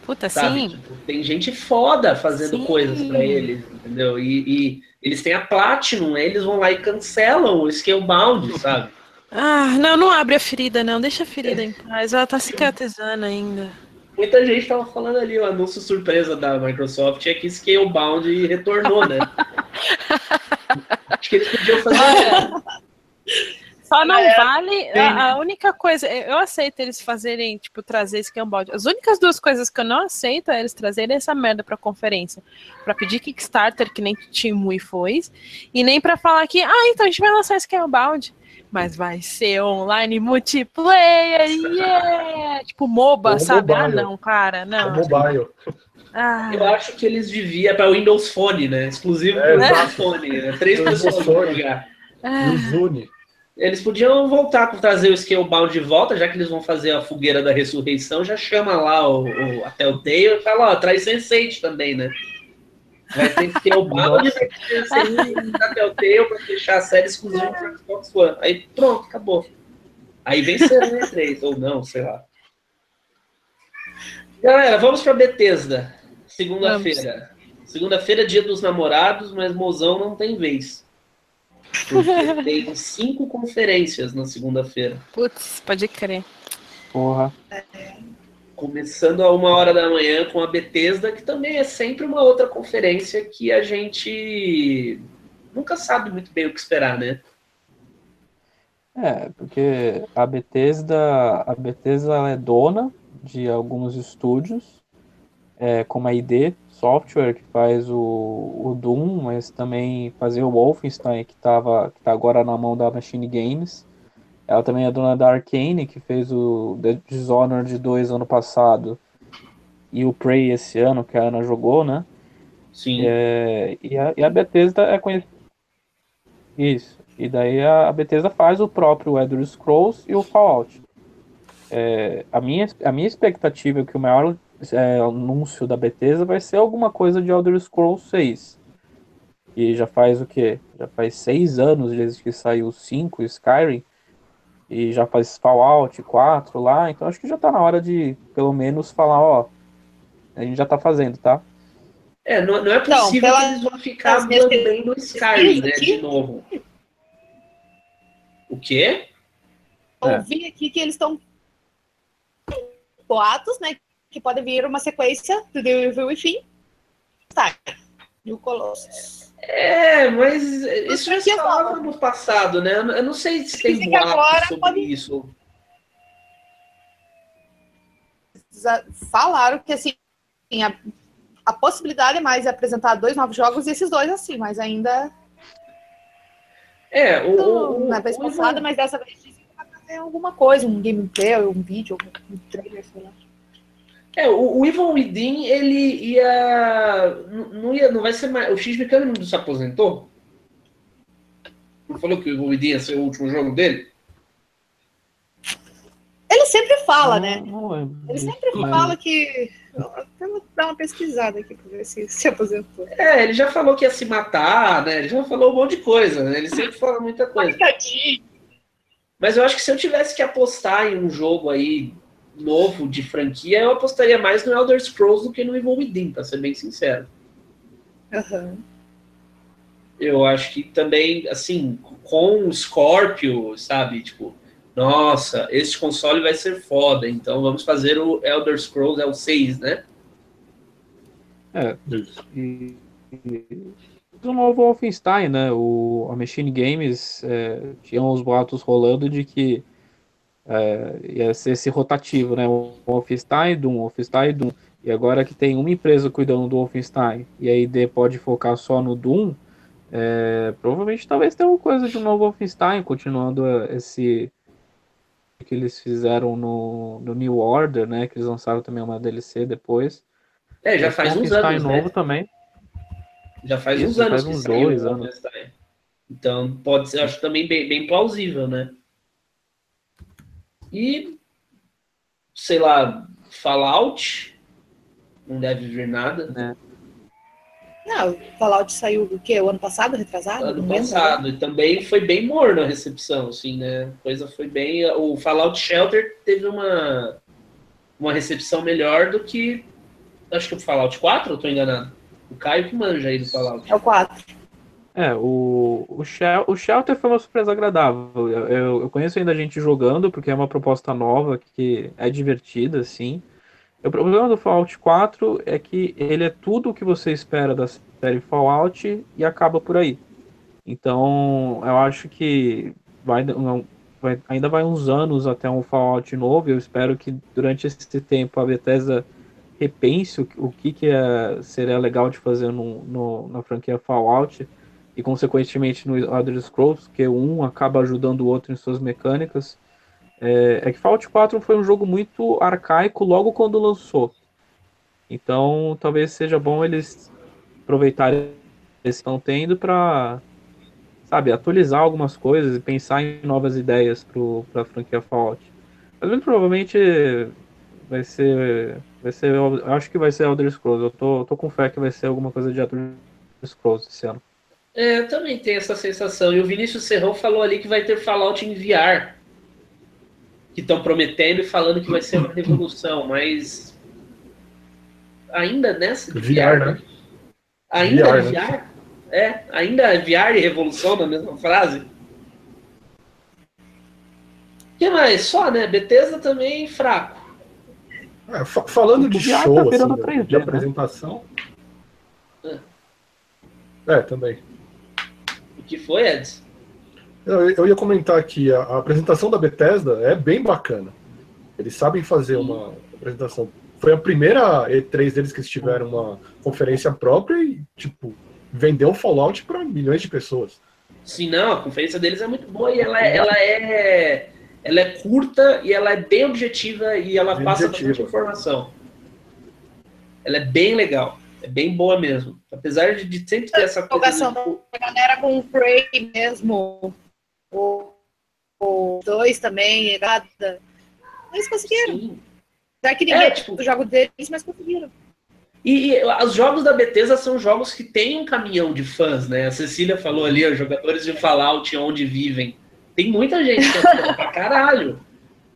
Puta, sabe? sim. Tipo, tem gente foda fazendo sim. coisas para eles, entendeu? E, e, eles têm a Platinum, eles vão lá e cancelam o Scalebound, sabe? Ah, não, não abre a ferida, não. Deixa a ferida em paz. Ela tá cicatrizando ainda. Muita gente estava falando ali, o anúncio surpresa da Microsoft é que Scalebound retornou, né? <laughs> Acho que eles podiam fazer. Só não é, vale. A, a, única coisa, eu aceito eles fazerem, tipo, trazer Scalebound. As únicas duas coisas que eu não aceito é eles trazerem essa merda pra conferência. Pra pedir Kickstarter, que nem Timui foi, e nem pra falar que, ah, então a gente vai lançar Scalebound mas vai ser online multiplayer, yeah! <laughs> Tipo MOBA, sabe? Ah, mobile. Ah, não, cara, não. É mobile. Ah. Eu acho que eles deviam para Windows Phone, né? Exclusivo é, para Windows Phone. Né? Três pessoas vão jogar. Ah. Zune. Eles podiam voltar com trazer o Scalebound de volta, já que eles vão fazer a fogueira da ressurreição, já chama lá o, o até o Tail e fala, ó, traz Sense8 também, né? Vai ter que ter o Bound e vai ter o Telltale para fechar a série exclusiva para Xbox One. Aí pronto, acabou. Aí venceram né, três, ou não, sei lá. Galera, vamos para Bethesda. Segunda-feira. Segunda-feira, dia dos namorados, mas mozão não tem vez. Porque <laughs> tem cinco conferências na segunda-feira. Putz, pode crer. Porra. É. Começando a uma hora da manhã com a Bethesda, que também é sempre uma outra conferência que a gente nunca sabe muito bem o que esperar, né? É, porque a Bethesda, a Bethesda é dona de alguns estúdios, é, como a ID Software, que faz o, o Doom, mas também fazia o Wolfenstein, que, tava, que tá agora na mão da Machine Games. Ela também é dona da Arcane, que fez o The Dishonored 2 ano passado e o Prey esse ano, que a Ana jogou, né? Sim. É, e, a, e a Bethesda é conhecida. Isso. E daí a, a Bethesda faz o próprio Elder Scrolls e o Fallout. É, a, minha, a minha expectativa é que o maior é, anúncio da Bethesda vai ser alguma coisa de Elder Scrolls 6. E já faz o quê? Já faz seis anos desde que saiu o 5, Skyrim e já faz Fallout 4 lá, então acho que já tá na hora de, pelo menos, falar, ó, a gente já tá fazendo, tá? É, não, não é possível não, que eles vão ficar bem no Skyrim, né, de novo. O quê? Eu vi aqui que eles estão boatos, né, que pode vir uma sequência do The Evil Within. Tá. E o Colossus. É, mas isso já se falava no passado, né? Eu não sei se tem boato sobre pode... isso. Falaram que assim a, a possibilidade é mais apresentar dois novos jogos e esses dois assim, mas ainda. É, o. Não, na vez passada, mas dessa vez vai fazer alguma coisa, um gameplay, um vídeo, um trailer, sei lá. É, o, o Evil Within, ele ia. Não, ia. não vai ser mais. O X Mecânico não se aposentou? Não falou que o Within ia ser o último jogo dele? Ele sempre fala, né? Ele sempre fala que. Eu vou dar uma pesquisada aqui pra ver se se aposentou. É, ele já falou que ia se matar, né? Ele já falou um monte de coisa, né? Ele sempre fala muita coisa. Mas eu acho que se eu tivesse que apostar em um jogo aí novo de franquia, eu apostaria mais no Elder Scrolls do que no Evil Within, pra ser bem sincero. Uhum. Eu acho que também, assim, com o Scorpio, sabe? Tipo, nossa, esse console vai ser foda, então vamos fazer o Elder Scrolls, é o 6, né? É, e, e do novo Wolfenstein, né? O, a Machine Games é, tinha uns boatos rolando de que é, ia ser esse rotativo, né? O Wolfenstein, Doom, Wolfenstein, Doom. E agora que tem uma empresa cuidando do Wolfenstein e a ID pode focar só no Doom, é, provavelmente talvez tenha uma coisa de um novo Wolfenstein, continuando esse que eles fizeram no, no New Order, né? Que eles lançaram também uma DLC depois. É, já faz uns anos, novo né? também. Já faz Isso, uns anos faz uns dois anos. Então pode ser, acho também bem, bem plausível, né? E, sei lá, Fallout, não deve vir nada. É. Não, Fallout saiu o quê? O ano passado, retrasado? Ano passado, e também foi bem morno a recepção, assim, né? A coisa foi bem. O Fallout Shelter teve uma, uma recepção melhor do que. Acho que o Fallout 4, eu tô enganado? O Caio que manja aí do Fallout. É o 4. É, o, o, Shel, o Shelter foi uma surpresa agradável. Eu, eu conheço ainda a gente jogando, porque é uma proposta nova que é divertida, assim. O problema do Fallout 4 é que ele é tudo o que você espera da série Fallout e acaba por aí. Então, eu acho que vai, vai, ainda vai uns anos até um Fallout novo. Eu espero que durante esse tempo a Bethesda repense o, o que, que é, seria legal de fazer no, no, na franquia Fallout e consequentemente no Elder Scrolls, que um acaba ajudando o outro em suas mecânicas, é, é, que Fallout 4 foi um jogo muito arcaico logo quando lançou. Então talvez seja bom eles aproveitarem que estão tendo para sabe, atualizar algumas coisas e pensar em novas ideias para a franquia Fallout. Mas muito provavelmente vai ser. Vai ser. Acho que vai ser Elder Scrolls. Eu tô, tô com fé que vai ser alguma coisa de Elder Scrolls esse ano. É, eu também tenho essa sensação. E o Vinícius Serrão falou ali que vai ter Fallout em VR. Que estão prometendo e falando que vai ser uma revolução, mas. Ainda nessa VR, VR né? Ainda VR, VR? Né? É, ainda é VR e revolução na mesma frase? O que mais? Só, né? Bethesda também fraco. É, falando de tá show, tá assim, 3D, de né? apresentação. É. é, também. O que foi, Edson? Eu, eu ia comentar aqui, a, a, apresentação da Bethesda é bem bacana. Eles sabem fazer Sim. uma apresentação. Foi a primeira E3 deles que eles tiveram uma conferência própria e, tipo, vendeu Fallout para milhões de pessoas. Sim, não, a conferência deles é muito boa e ela, é, ela é ela é curta e ela é bem objetiva e ela bem passa objetiva. bastante informação. Ela é bem legal, é bem boa mesmo. Apesar de, de sempre ter essa coisa. Da galera com o Prey mesmo, o, o dois também, nada. Eles conseguiram. Sim. Já que ninguém é, tipo, o jogo deles, mas conseguiram. E, e, os jogos da Bethesda são jogos que têm um caminhão de fãs, né? A Cecília falou ali, os jogadores de Fallout onde vivem. Tem muita gente que é pra caralho.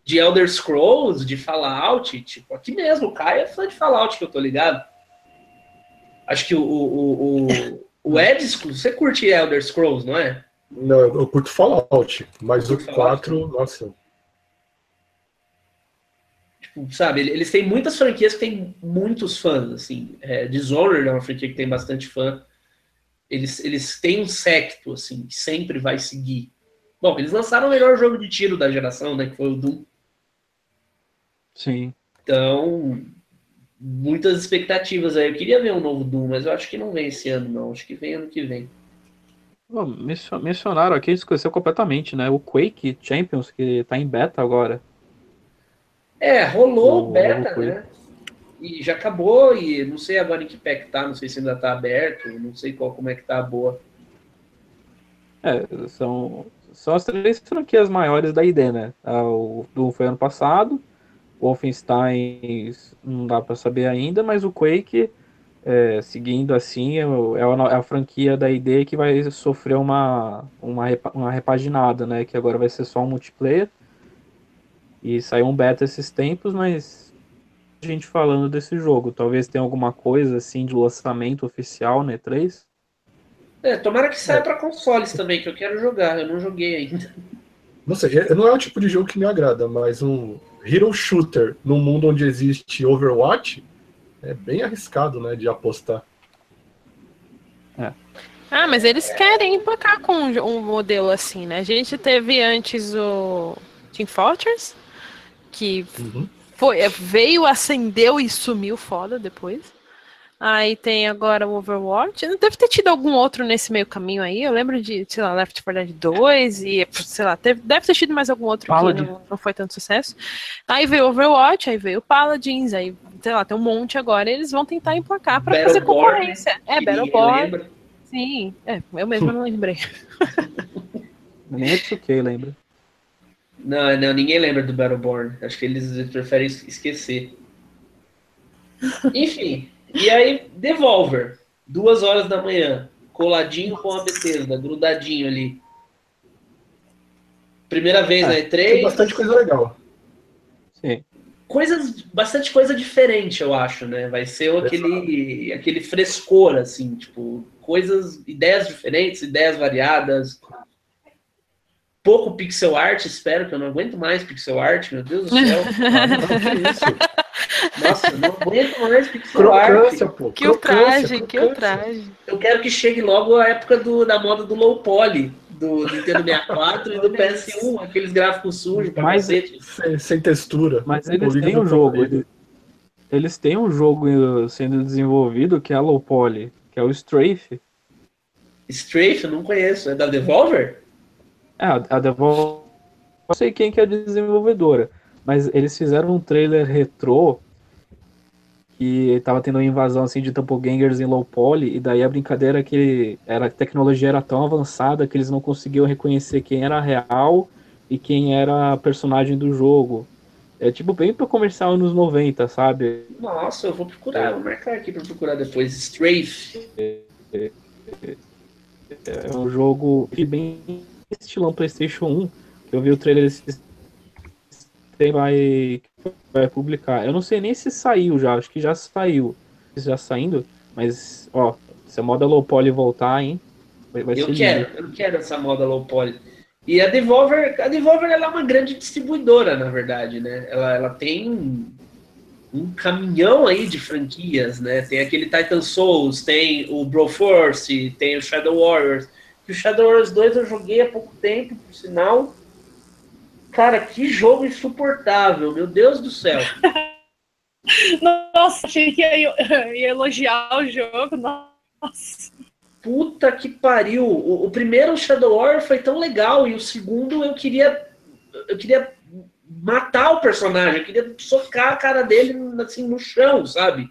De Elder Scrolls, de Fallout, tipo, aqui mesmo, o Caio é fã de Fallout, que eu tô ligado. Acho que o, o, o, o Edson, você curte Elder Scrolls, não é? Não, eu curto Fallout, mas o 4, nossa, Tipo, sabe, eles têm muitas franquias que têm muitos fãs, assim. É, Dishonored é uma franquia que tem bastante fã. Eles, eles têm um secto, assim, que sempre vai seguir. Bom, eles lançaram o melhor jogo de tiro da geração, né, que foi o Doom. Sim. Então, muitas expectativas aí. Eu queria ver um novo Doom, mas eu acho que não vem esse ano, não. Acho que vem ano que vem. mencionaram aqui, esqueceu completamente, né? O Quake Champions, que tá em beta agora. É, rolou o beta, né? E já acabou, e não sei agora em que pé que tá, não sei se ainda tá aberto, não sei qual como é que tá a boa. É, são, são as três franquias maiores da ID, né? Ah, o Doom foi ano passado, Wolfenstein não dá para saber ainda, mas o Quake, é, seguindo assim, é, é a, é a, franquia da ID que vai sofrer uma, uma, uma repaginada, né? Que agora vai ser só um multiplayer e saiu um beta esses tempos, mas a gente falando desse jogo. Talvez tenha alguma coisa assim de lançamento oficial, né? 3? É, tomara que saia é. para consoles também, que eu quero jogar. Eu não joguei ainda. Não sei, não é o tipo de jogo que me agrada, mas um hero shooter num mundo onde existe Overwatch é bem arriscado, né, de apostar. É. Ah, mas eles querem emplacar com um modelo assim, né? A gente teve antes o Team Fortress, que uhum. foi, é, veio, acendeu e sumiu foda depois. Aí tem agora o Overwatch. Deve ter tido algum outro nesse meio caminho aí. Eu lembro de, sei lá, Left 4 Dead 2 e, sei lá, teve, deve ter tido mais algum outro Paladin. que não, não, foi tanto sucesso. Aí veio Overwatch, aí veio Paladins, aí, sei lá, tem um monte agora. Eles vão tentar emplacar para fazer concorrência. Né? É, Battleborn. Sim, é, eu mesmo não lembrei. <laughs> Nem é que lembra. Não, não, ninguém lembra do Battleborn. Acho que eles preferem esquecer. Enfim, e aí, Devolver, duas horas da manhã, coladinho com a Bethesda, grudadinho ali. Primeira vez é, na E3. Tem bastante coisa legal. Sim. Coisas, bastante coisa diferente, eu acho, né? Vai ser aquele, aquele frescor, assim, tipo, coisas, ideias diferentes, ideias variadas, pouco pixel art, espero que eu não aguento mais pixel art, meu Deus do céu. <laughs> Nossa, não aguento mais pixel Crocância, art. Pô. Que ultraje, que ultraje. Eu quero que chegue logo a época do, da moda do low poly, do Nintendo 64 e do PS1, aqueles gráficos sujos pra Mas, sem, sem, textura. Mas eles têm um jogo, eles, eles têm um jogo sendo desenvolvido que é a low poly, que é o Strafe. Strafe? Eu não conheço. É da Devolver? É, a Devolver, não sei quem que é a desenvolvedora, mas eles fizeram um trailer retrô que tava tendo uma invasão assim de doppelgangers em low poly, e daí a brincadeira é que era, a tecnologia era tão avançada que eles não conseguiam reconhecer quem era real e quem era personagem do jogo. É tipo bem pro comercial anos 90, sabe? Nossa, eu vou procurar, vou marcar aqui pra procurar depois. Strafe. É, é, é um jogo bem estilão PlayStation 1. Eu vi o trailer desse vai, vai publicar. Eu não sei nem se saiu já, acho que já saiu. Já saindo, mas ó, se a moda low poly voltar, hein? Vai, vai eu quero, lindo. eu quero essa moda low poly. E a Devolver, a Devolver ela é uma grande distribuidora, na verdade, né? Ela, ela tem um caminhão aí de franquias, né? Tem aquele Titan Souls, tem o Broforce, tem o Shadow Warriors. O Shadow Warriors 2 eu joguei há pouco tempo, por sinal. Cara, que jogo insuportável, meu Deus do céu. <laughs> Nossa, achei que ia, ia elogiar o jogo. Nossa. Puta que pariu. O, o, primeiro Shadow Warrior foi tão legal e o segundo eu queria eu queria matar o personagem, eu queria socar a cara dele assim no chão, sabe?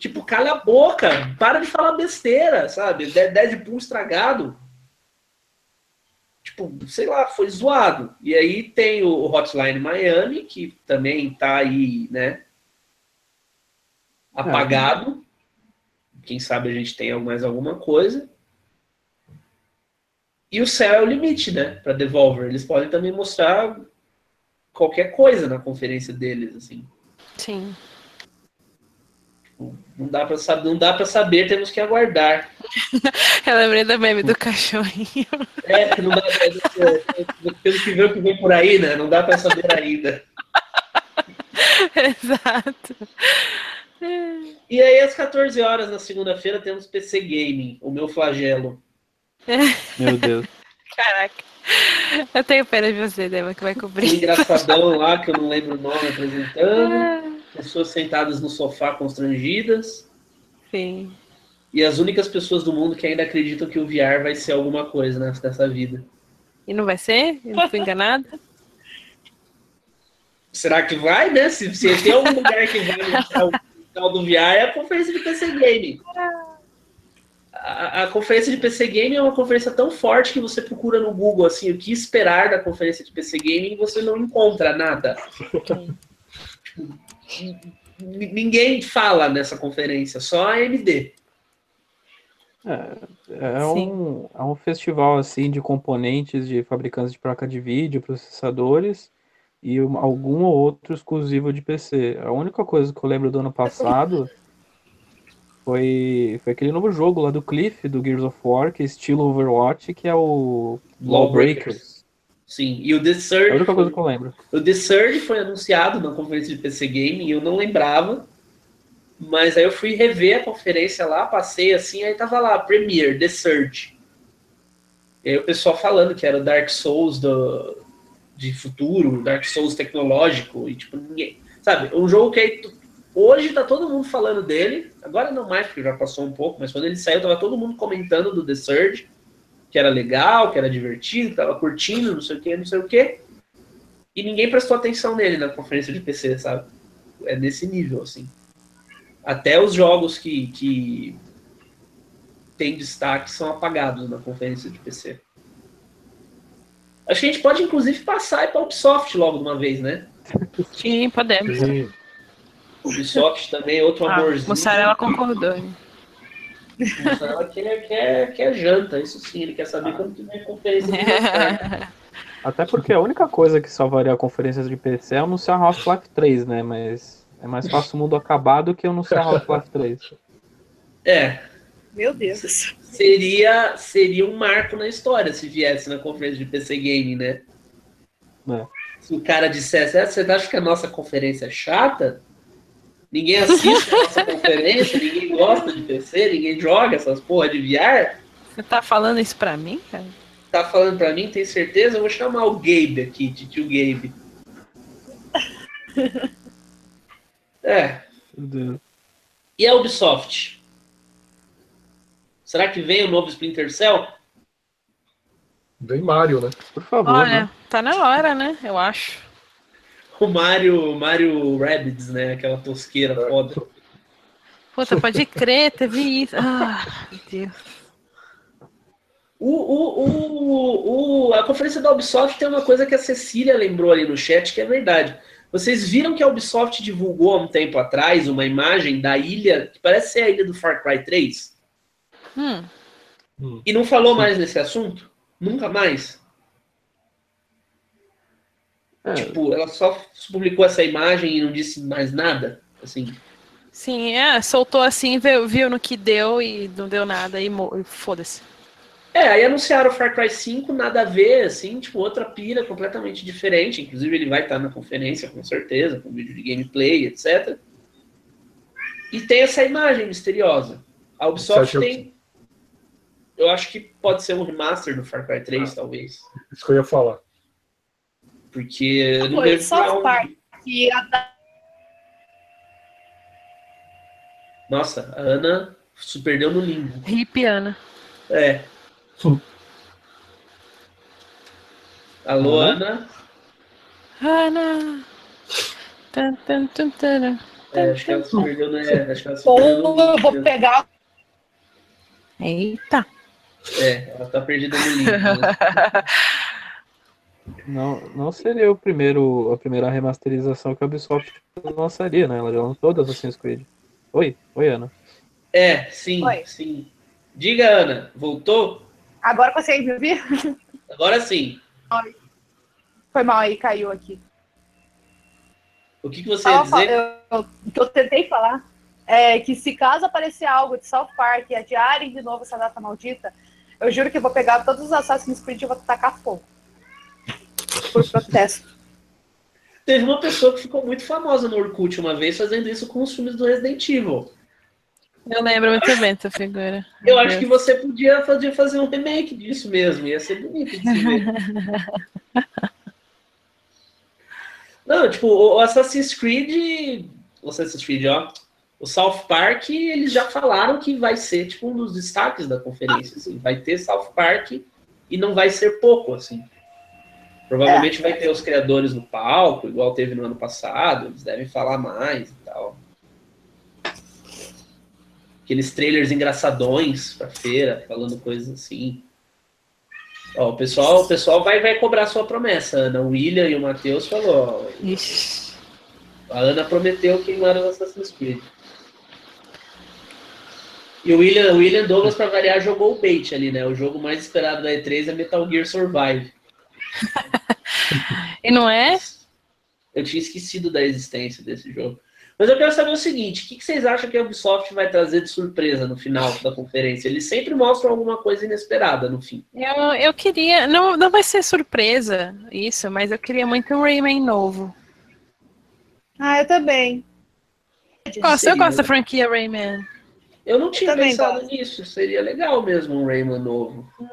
Tipo, cala a boca, para de falar besteira, sabe? Deadpool estragado. Tipo, sei lá, foi zoado. E aí tem o Hotline Miami, que também tá aí, né? Apagado. Quem sabe a gente tem mais alguma coisa. E o céu é o limite, né? Para Devolver. Eles podem também mostrar qualquer coisa na conferência deles, assim. Sim. Tipo, não dá para saber, não dá para saber, temos que aguardar. <laughs> Eu lembrei da meme do cachorrinho. É, que não dá pra, temos que ver o que vem por aí, né? Não dá para saber ainda. <laughs> Exato. E aí, às 14 horas na segunda-feira, temos PC Gaming, o meu flagelo. Meu Deus. <laughs> Caraca. Eu tenho pena de você, Dema, que vai cobrir. Um engraçadão lá, que eu não lembro o nome, apresentando. Pessoas sentadas no sofá constrangidas. Sim. E as únicas pessoas do mundo que ainda acreditam que o VR vai ser alguma coisa nessa vida. E não vai ser? Eu não fui enganada? Será que vai, né? Se, se tem algum lugar que vai no tal do VR, é a conferência de PC Game. A, a, conferência de PC Game é uma conferência tão forte que você procura no Google assim o que esperar da conferência de PC Game e você não encontra nada. Ninguém fala nessa conferência, só a AMD. É, é um, é um festival assim de componentes de fabricantes de placa de vídeo, processadores e algum ou outro exclusivo de PC. A única coisa que eu lembro do ano passado foi, foi aquele novo jogo lá do Cliff, do Gears of War, que é estilo Overwatch, que é o Lawbreakers. Sim, e o The Surge. É a única coisa que eu lembro. O The Surge foi anunciado na conferência de PC Game e eu não lembrava. Mas aí eu fui rever a conferência lá, passei assim, aí tava lá, Premiere, The Surge. E aí o pessoal falando que era o Dark Souls do, de futuro, Dark Souls tecnológico, e tipo, ninguém. Sabe, um jogo que aí, hoje tá todo mundo falando dele, agora não mais, porque já passou um pouco, mas quando ele saiu, tava todo mundo comentando do The Surge que era legal, que era divertido, que tava curtindo, não sei o que, não sei o que. E ninguém prestou atenção nele na conferência de PC, sabe? É nesse nível, assim. Até os jogos que, que têm destaque são apagados na conferência de PC. Acho que a gente pode, inclusive, passar para a Ubisoft logo de uma vez, né? Sim, podemos. Sim. Ubisoft também, é outro ah, amorzinho. Mussarela concordou. Ela quer, quer, quer janta, isso sim, ele quer saber quando que vem a conferência de <laughs> Até porque a única coisa que salvaria a conferência de PC é anunciar Half-Life 3, né? Mas é mais fácil o mundo acabar do que anunciar Half-Life 3. É. Meu Deus. Seria, seria um marco na história se viesse na conferência de PC Gaming, né? É. Se o cara dissesse, ah, você acha que a nossa conferência é chata? Ninguém assiste a nossa conferência, ninguém gosta de PC, ninguém joga essas porra de VR. Você tá falando isso pra mim, cara? Tá falando pra mim, tem certeza? Eu vou chamar o Gabe aqui, tio Gabe. é. E a Ubisoft? Será que vem o novo Splinter Cell? Vem Mario, né? Por favor. Olha, né? tá na hora, né? Eu acho o Mario, Mario Rabbids, né? Aquela tosqueira foda. Puta, pode crer, teve isso. Ah, meu Deus. O, o, o, o, a conferência da Ubisoft tem uma coisa que a Cecília lembrou ali no chat, que é verdade. Vocês viram que a Ubisoft divulgou há um tempo atrás uma imagem da ilha, que parece ser a ilha do Far Cry 3? Hum. hum. E não falou mais nesse assunto? Nunca mais? É. Tipo, ela só publicou essa imagem e não disse mais nada? Assim. Sim, é, soltou assim, viu, viu no que deu e não deu nada e foda-se. É, aí anunciaram o Far Cry 5, nada a ver, assim, tipo, outra pira completamente diferente. Inclusive, ele vai estar na conferência, com certeza, com vídeo de gameplay, etc. E tem essa imagem misteriosa. A Ubisoft tem. Eu acho que pode ser um remaster do Far Cry 3, ah, talvez. Isso que eu ia falar. Porque. Não Foi, South Park. Nossa, a Ana se perdeu no limbo. Hip Ana. É. Alô, Ana? Ana. Tan, tan, tan, tan, é, acho que ela se perdeu, né? Acho que ela se perdeu no... Eu vou pegar. Eita. É, ela tá perdida no livro. <laughs> Não, não seria o primeiro, a primeira remasterização que a Ubisoft lançaria, né? Ela já lançou das Assassin's Creed. Oi, oi, Ana. É, sim, oi. sim. Diga, Ana, voltou? Agora consegue me ouvir? Agora sim. Foi mal aí, caiu aqui. O que, que você ia dizer? Eu, o que eu tentei falar é que se caso aparecer algo de South Park e adiarem de novo essa data maldita, eu juro que eu vou pegar todos os Assassin's Creed e vou tacar fogo. Por protesto. <laughs> Teve uma pessoa que ficou muito famosa no Orkut uma vez fazendo isso com os filmes do Resident Evil. Eu lembro muito bem dessa figura. Eu acho que você podia fazer, fazer um remake disso mesmo. Ia ser bonito de se ver. <laughs> Não, tipo, o Assassin's Creed. O Assassin's Creed, ó. O South Park, eles já falaram que vai ser tipo um dos destaques da conferência. Assim. Vai ter South Park e não vai ser pouco, assim. Provavelmente é. vai ter os criadores no palco, igual teve no ano passado. Eles devem falar mais e tal aqueles trailers engraçadões pra feira, falando coisas assim. Ó, o pessoal, o pessoal vai, vai cobrar sua promessa, Ana. O William e o Matheus falou. Ó, a Ana prometeu queimar o Assassin's Creed. E o William, o William Douglas, para variar, jogou o bait ali, né? O jogo mais esperado da E3 é Metal Gear Survive. <laughs> e não é? Eu tinha esquecido da existência desse jogo. Mas eu quero saber o seguinte: o que vocês acham que a Ubisoft vai trazer de surpresa no final da conferência? Eles sempre mostram alguma coisa inesperada no fim. Eu, eu queria. Não, não vai ser surpresa isso, mas eu queria muito um Rayman novo. Ah, eu também. Gosto, eu gosto da franquia Rayman. Eu não tinha eu pensado gosto. nisso. Seria legal mesmo um Rayman novo. Uhum.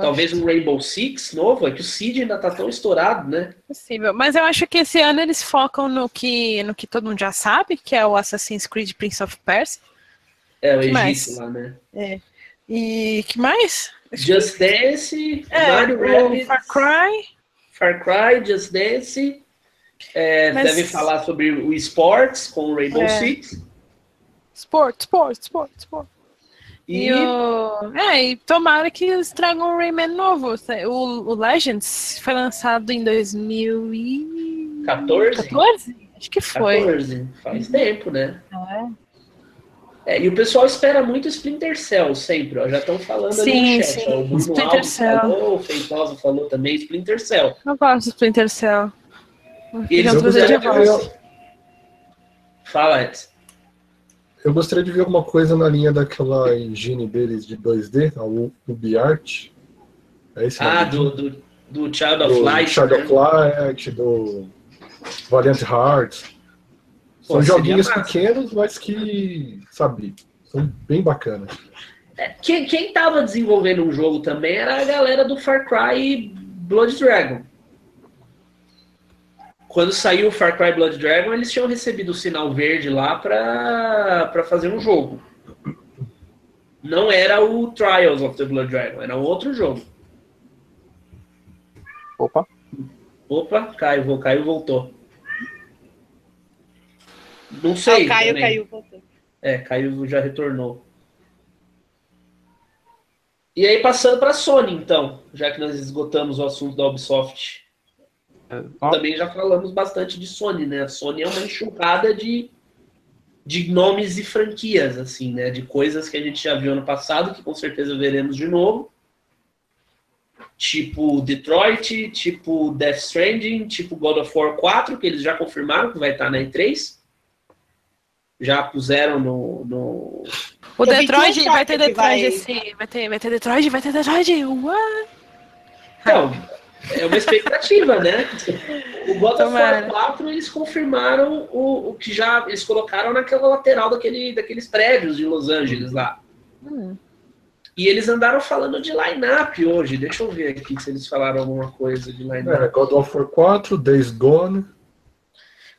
Talvez um Rainbow Six novo, é que o Seed ainda tá tão estourado, né? Possível. Mas eu acho que esse ano eles focam no que, no que todo mundo já sabe, que é o Assassin's Creed Prince of Persia. É, o Egito lá, né? É. E que mais? Just Dance, é, Mario Rabbids, Far Cry. Far Cry, Just Dance. É, Mas... Devem falar sobre o esportes com o Rainbow é. Six. Sport, sport, sport, sport. E, e o... É, e tomara que eles tragam um Rayman novo. O, o Legends foi lançado em 2014. 14? Acho que foi. 14. Faz tempo, né? É. É, e o pessoal espera muito Splinter Cell sempre, ó. Já estão falando sim, ali no chat. Sim. Ó, o Bruno Splinter Alves Cell. falou, o Feitosa falou também, Splinter Cell. Eu gosto de Splinter Cell. E eles eu Fala, Edson eu gostaria de ver alguma coisa na linha daquela engine deles de 2D, a UbiArt. É esse ah, do, do, do Child of Light. Child of né? Light, do Valiant Hearts. São Pô, joguinhos pequenos, mas que, sabe, são bem bacanas. É, quem, quem tava desenvolvendo um jogo também era a galera do Far Cry Blood Dragon quando saiu o Far Cry Blood Dragon, eles tinham recebido o sinal verde lá para fazer um jogo. Não era o Trials of the Blood Dragon, era outro jogo. Opa. Opa, Caio, Caio voltou. Não sei. Ah, Caio caiu, voltou. É, Caio já retornou. E aí, passando para a Sony, então, já que nós esgotamos o assunto da Ubisoft. É, Também já falamos bastante de Sony, né? A Sony é uma enxurrada de, de nomes e franquias, assim, né? De coisas que a gente já viu no passado, que com certeza veremos de novo. Tipo Detroit, tipo Death Stranding, tipo God of War 4, que eles já confirmaram que vai estar na E3. Já puseram no, no o Detroit vai ter Detroit vai... esse. Vai ter, vai ter Detroit, vai ter Detroit. What? Então, é uma expectativa, né? O God of War 4 eles confirmaram o, o que já eles colocaram naquela lateral daquele, daqueles prédios de Los Angeles lá. Hum. E eles andaram falando de line-up hoje. Deixa eu ver aqui se eles falaram alguma coisa de line-up. É, God of War 4, Days Gone.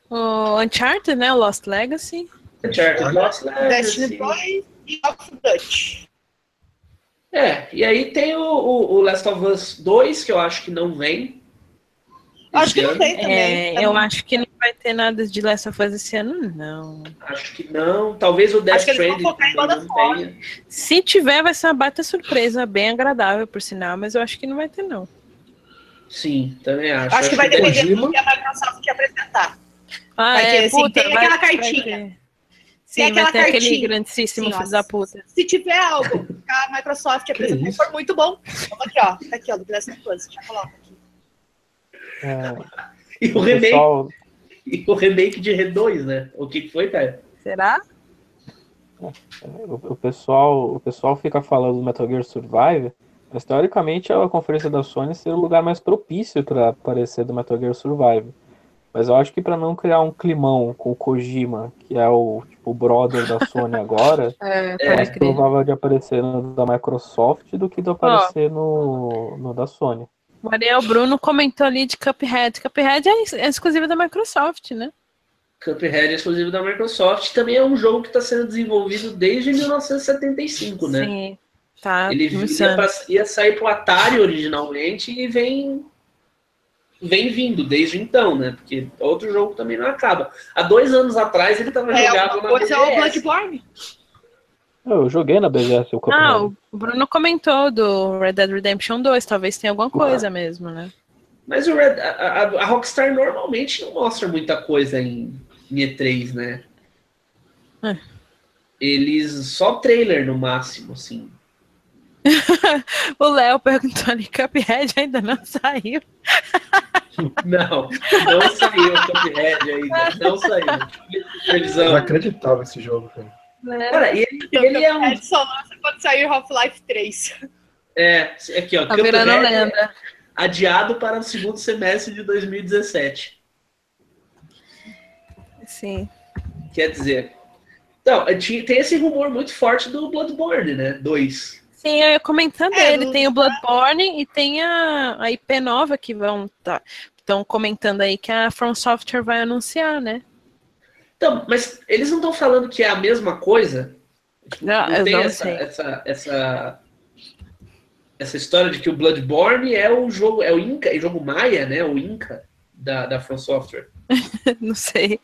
O Uncharted, né? O Lost Legacy. Uncharted Lost Legacy. Destiny 2 e of Dutch. É, e aí tem o, o, o, Last of Us 2, que eu acho que não vem. Acho que não tem também. É, eu acho que não vai ter nada de Last of Us esse ano, não. Acho que não. Talvez o Death Stranding não tenha. Se tiver, vai ser uma baita surpresa, bem agradável, por sinal, mas eu acho que não vai ter, não. Sim, também acho. Acho, acho que vai depender do que a Microsoft apresentar. Ah, vai é, ter, assim, puta, tem vai, aquela cartinha. Sim, tem aquela vai ter cartinha. aquele grandíssimo Sim, filho da puta. Se tiver algo que a Microsoft apresentar for muito bom, vamos aqui, ó. Tá aqui, ó, do Glass Plus. Já coloca aqui. É, <laughs> e o, o remake. Pessoal... E o remake de R2, né? O que foi, cara? Será? O, o, pessoal, o pessoal fica falando do Metal Gear Survive, mas teoricamente a conferência da Sony seria o lugar mais propício para aparecer do Metal Gear Survive. Mas eu acho que para não criar um climão com o Kojima, que é o tipo, brother da Sony agora, <laughs> é, é mais crer. provável de aparecer no da Microsoft do que de aparecer no, no da Sony. O Ariel Bruno comentou ali de Cuphead. Cuphead é, é exclusivo da Microsoft, né? Cuphead é exclusivo da Microsoft. Também é um jogo que está sendo desenvolvido desde 1975, né? Sim, tá. Ele ia, pra, ia sair pro Atari originalmente e vem vem vindo desde então, né? Porque outro jogo também não acaba. Há dois anos atrás ele estava é, jogado na BGS. É o Bloodborne. Eu joguei na BGS o Ah, o Bruno comentou do Red Dead Redemption 2, talvez tenha alguma coisa ah. mesmo, né? Mas o Red, a, a, Rockstar normalmente não mostra muita coisa em, em E3, né? É. Eles só trailer no máximo, assim. <laughs> o Léo perguntou ali, Cuphead ainda não saiu. <laughs> não, não saiu o Cuphead ainda, não saiu. Televisão. Inacreditável esse jogo, cara. É. Cara, ele, ele é um... só lança quando sair Half-Life 3. É, aqui ó, tá virando lenda. adiado para o segundo semestre de 2017. Sim. Quer dizer, então, tem esse rumor muito forte do Bloodborne, né? 2. Sim, eu ia comentando é, ele. Tem o Bloodborne e tem a, a IP nova que vão. Tá, estão comentando aí que a From Software vai anunciar, né? Então, mas eles não estão falando que é a mesma coisa? Não, não tem não essa, essa, essa, essa, história de que o Bloodborne é o jogo, é o Inca, é o jogo Maia, né? O Inca da, da From Software. <laughs> não sei.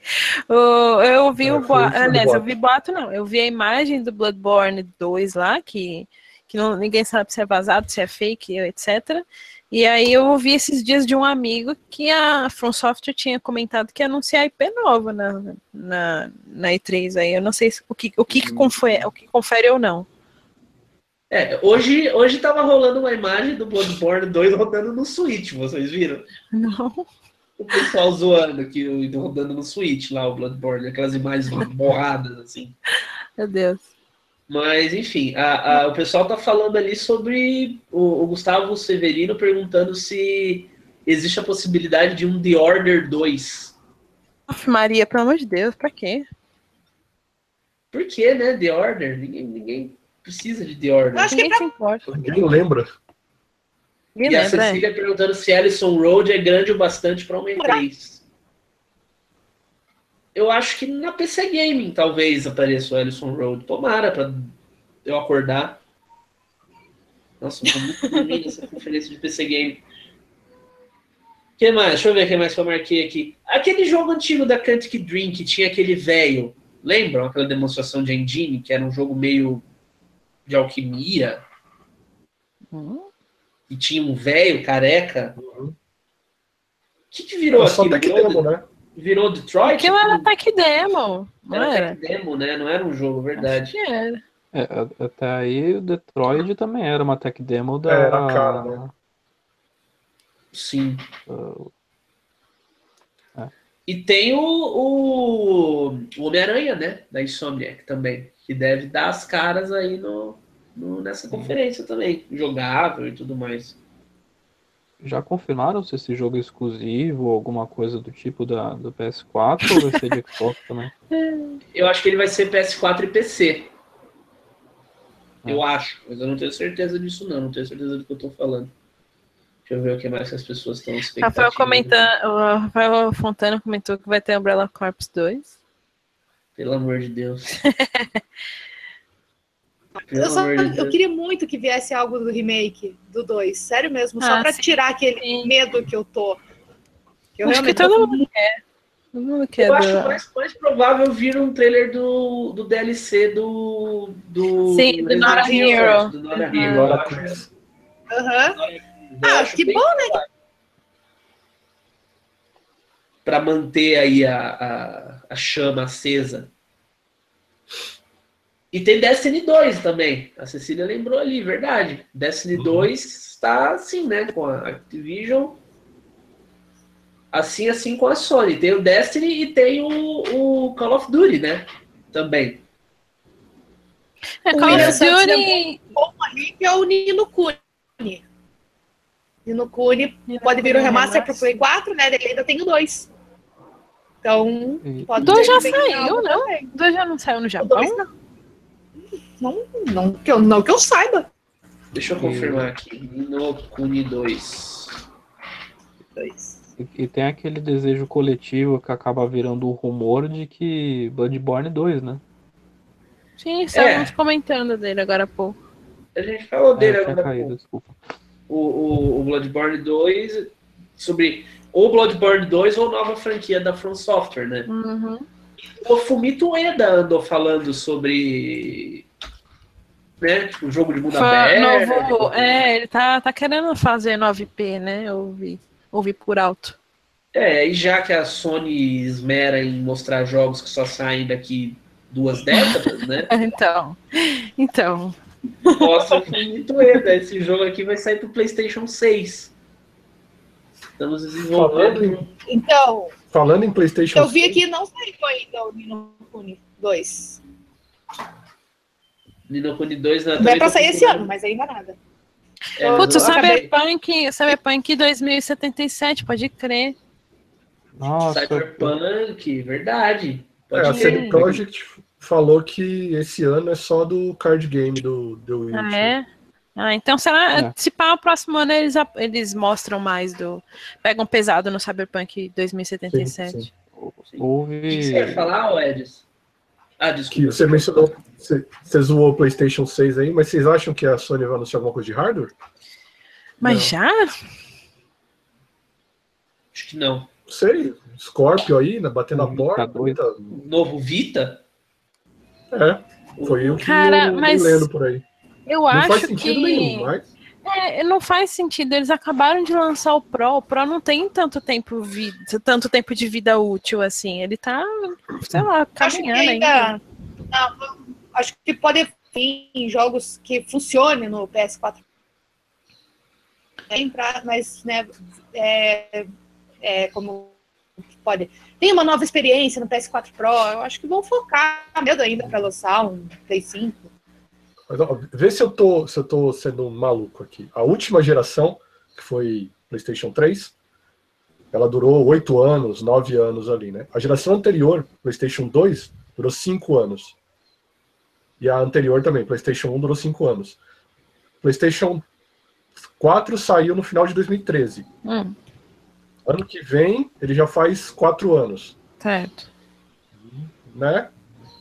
eu vi é, o boato. Aliás, eu vi boato, não. Eu vi a imagem do Bloodborne 2 lá, que que não, ninguém sabe se é vazado, se é fake, etc. E aí eu ouvi esses dias de um amigo que a From Software tinha comentado que ia anunciar IP nova na, na, na E3 aí. Eu não sei o que, o que, que confere, o que confere ou não. É, hoje, hoje tava rolando uma imagem do Bloodborne 2 rodando no Switch, vocês viram? Não. O pessoal zoando aqui, rodando no Switch lá, o Bloodborne, aquelas imagens borradas, assim. Meu Deus. Mas, enfim, a, a, o pessoal tá falando ali sobre o, o, Gustavo Severino perguntando se existe a possibilidade de um The Order 2. Maria, pelo amor de Deus, pra quê? Por que, né? The Order? Ninguém, ninguém precisa de The Order. Acho ninguém que se importa. Ninguém lembra. Ninguém e lembra, a Cecília é. perguntando se Ellison Road é grande o bastante para uma E3 eu acho que na PC Gaming talvez apareça o Ellison Road. Tomara para eu acordar. Nossa, eu tô muito dormindo <laughs> nessa conferência de PC Gaming. que mais? Deixa eu ver o que mais que eu marquei aqui. Aquele jogo antigo da Cantic Dream que tinha aquele velho. Lembram aquela demonstração de engine, que era um jogo meio de alquimia? Uhum. E tinha um velho careca. O uhum. que, que virou aquilo? Só demo, né? Virou Detroit? Aquilo era tech demo. Não era, era tech demo, né? Não era um jogo, verdade. Acho que era. É, até aí o Detroit também era uma tech demo da. Era cara, né? Sim. Uh, é. E tem o, o, o Homem-Aranha, né? Da Insomniac também. Que deve dar as caras aí no, no, nessa conferência também. Jogável e tudo mais. Já confirmaram se esse jogo é exclusivo ou alguma coisa do tipo da, do PS4 ou vai ser de Xbox <laughs> também? Eu acho que ele vai ser PS4 e PC. Eu é. acho, mas eu não tenho certeza disso não, não tenho certeza do que eu tô falando. Deixa eu ver o que mais que as pessoas estão Rafael comentando, o Rafael Fontana comentou que vai ter Umbrella Corps 2. Pelo amor de Deus. <laughs> eu, só, eu queria muito que viesse algo do remake do 2, sério mesmo, só ah, pra sim. tirar aquele sim. medo que eu tô. Que eu Acho que todo mundo quer. Todo mundo quer. Eu acho mais, mais provável vir um trailer do, do DLC do. do sim, do Nora Hero. Do Nora Hero. Aham. Ah, que bom, né? Para manter aí a, a, a chama acesa. E tem Destiny 2 também. A Cecília lembrou ali, verdade. Destiny uhum. 2 está assim, né? Com a Activision. Assim, assim com a Sony. Tem o Destiny e tem o, o Call of Duty, né? Também. É, Call of Duty. O ali que é o Nino Kuni. Nino Kuni pode vir o remaster para o Play 4, né? Ele ainda tem o 2. Então, pode Dois já saiu, não? Dois já não saiu no Japão? Não. Não, que eu, não que eu saiba. Deixa eu confirmar aqui. No Kuni 2. 2. E, e, tem aquele desejo coletivo que acaba virando o um rumor de que Bloodborne 2, né? Sim, estávamos é. comentando dele agora há pouco. A gente falou dele é, agora caído, desculpa. O, o, o Bloodborne 2 sobre ou Bloodborne 2 ou nova franquia da From Software, né? Uhum. O Fumito Eda andou falando sobre né? O jogo de mundo aberto. Novo, é, ele tá, tá querendo fazer 9P, né? Eu ouvi, ouvi por alto. É, e já que a Sony esmera em mostrar jogos que só saem daqui duas décadas, né? <laughs> então, então. Nossa, muito Eda. Esse jogo aqui vai sair pro PlayStation 6. Estamos desenvolvendo. Então. Falando em PlayStation Eu vi aqui não saiu ainda o Nino Kuni 2. Nino Kuni 2 na Vai pra sair esse ano, mas ainda nada. É, Putz, o Cyberpunk, Cyberpunk 2077, pode crer. Nossa, Cyberpunk, verdade. Pode é, a CD Projekt falou que esse ano é só do card game do The Witcher. Ah, é? Ah, então será. É. Se para o próximo ano eles, eles mostram mais do. Pegam pesado no Cyberpunk 2077. Sim, sim. Houve... O que você ia falar, Edson? Ah, desculpa. Que você mencionou. Você, zoou o PlayStation 6 aí, mas vocês acham que a Sony vai anunciar alguma coisa de hardware? Mas não. já? Acho que não. Sei. Scorpio aí, né, batendo na porta. Tá Novo Vita? É. Foi o que Cara, eu mas lendo por aí. Eu não acho faz sentido que... nenhum, mas. É, não faz sentido. Eles acabaram de lançar o Pro. O Pro não tem tanto tempo, vida, tanto tempo de vida útil assim. Ele tá, sei lá, caminhando acho ainda. ainda. Não, acho que pode vir jogos que funcionem no PS4. Mas, né, é, é, como pode. Tem uma nova experiência no PS4 Pro. Eu acho que vão focar medo ainda para lançar um Play 5. Mas, ó, vê se eu, tô, se eu tô sendo maluco aqui. A última geração, que foi PlayStation 3, ela durou oito anos, nove anos ali, né? A geração anterior, PlayStation 2, durou cinco anos. E a anterior também, PlayStation 1, durou cinco anos. PlayStation 4 saiu no final de 2013. Hum. Ano que vem, ele já faz quatro anos. Certo. Né?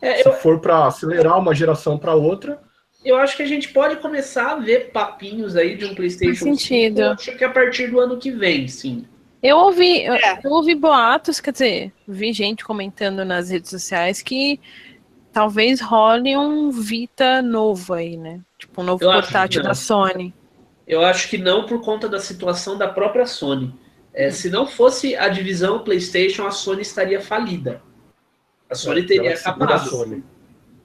É, Se eu... for para acelerar uma geração para outra, eu acho que a gente pode começar a ver papinhos aí de um PlayStation Faz sentido. 5, acho que a partir do ano que vem, sim. Eu ouvi, é. eu ouvi boatos, quer dizer, vi gente comentando nas redes sociais que talvez role um Vita novo aí, né? Tipo um novo eu portátil da Sony. Eu acho que não por conta da situação da própria Sony. É, se não fosse a divisão PlayStation, a Sony estaria falida. A Sony teria acabado.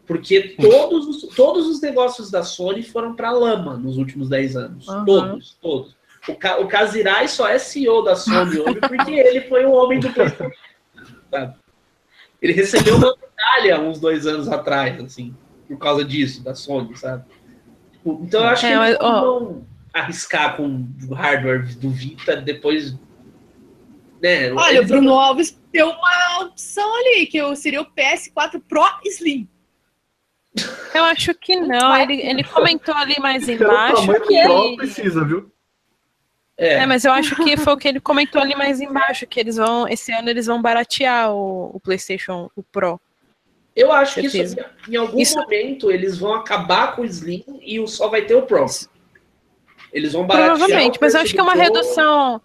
Porque todos os, todos os negócios da Sony foram para lama nos últimos 10 anos. Uhum. Todos, todos. O, Ka o Kazirai só é CEO da Sony hoje porque ele foi o homem do <laughs> PlayStation. Sabe? Ele recebeu uma medalha uns dois anos atrás, assim, por causa disso, da Sony, sabe? Tipo, então eu acho é, que eles não vão arriscar com o hardware do Vita depois. Né? Olha, o Bruno Alves deu uma opção ali, que seria o PS4 Pro Slim. Eu acho que <laughs> não. Ele, ele comentou ali mais embaixo que ele... precisa, viu? É. é. mas eu acho que foi o que ele comentou ali mais embaixo, que eles vão, esse ano eles vão baratear o, o PlayStation, o Pro. Eu acho que isso, em algum isso... momento eles vão acabar com o Slim e só vai ter o Pro. Eles vão baratear. Provavelmente, mas eu acho que é uma redução.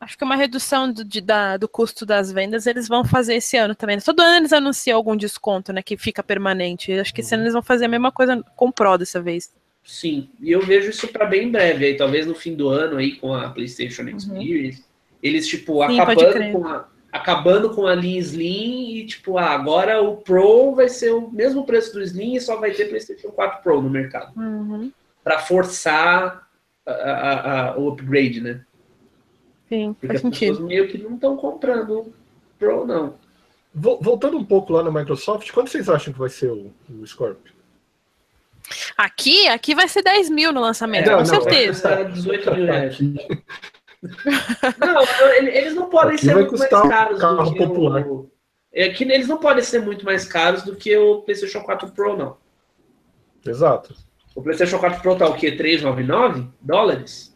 Acho que é uma redução do, de, da, do custo das vendas eles vão fazer esse ano também. Todo ano eles anunciam algum desconto, né? Que fica permanente. Acho que esse ano eles vão fazer a mesma coisa com o Pro dessa vez. Sim, e eu vejo isso para bem breve, aí talvez no fim do ano aí com a PlayStation uhum. Experience, uhum. eles tipo Sim, acabando com a acabando com a linha Slim e tipo, ah, agora o Pro vai ser o mesmo preço do Slim e só vai ter PlayStation 4 Pro no mercado. Uhum. Para forçar a, a, a, o upgrade, né? Sim, Porque faz as sentido. pessoas meio que não estão comprando Pro, não. Voltando um pouco lá na Microsoft, quanto vocês acham que vai ser o, o Scorpio? Aqui, aqui vai ser 10 mil no lançamento, é, com não, certeza. 18 mil reais. <laughs> não, eles não podem aqui ser muito mais caros carro do que popular. o. Aqui eles não podem ser muito mais caros do que o PlayStation 4 Pro, não. Exato. O PlayStation 4 Pro tá o quê? 399 dólares?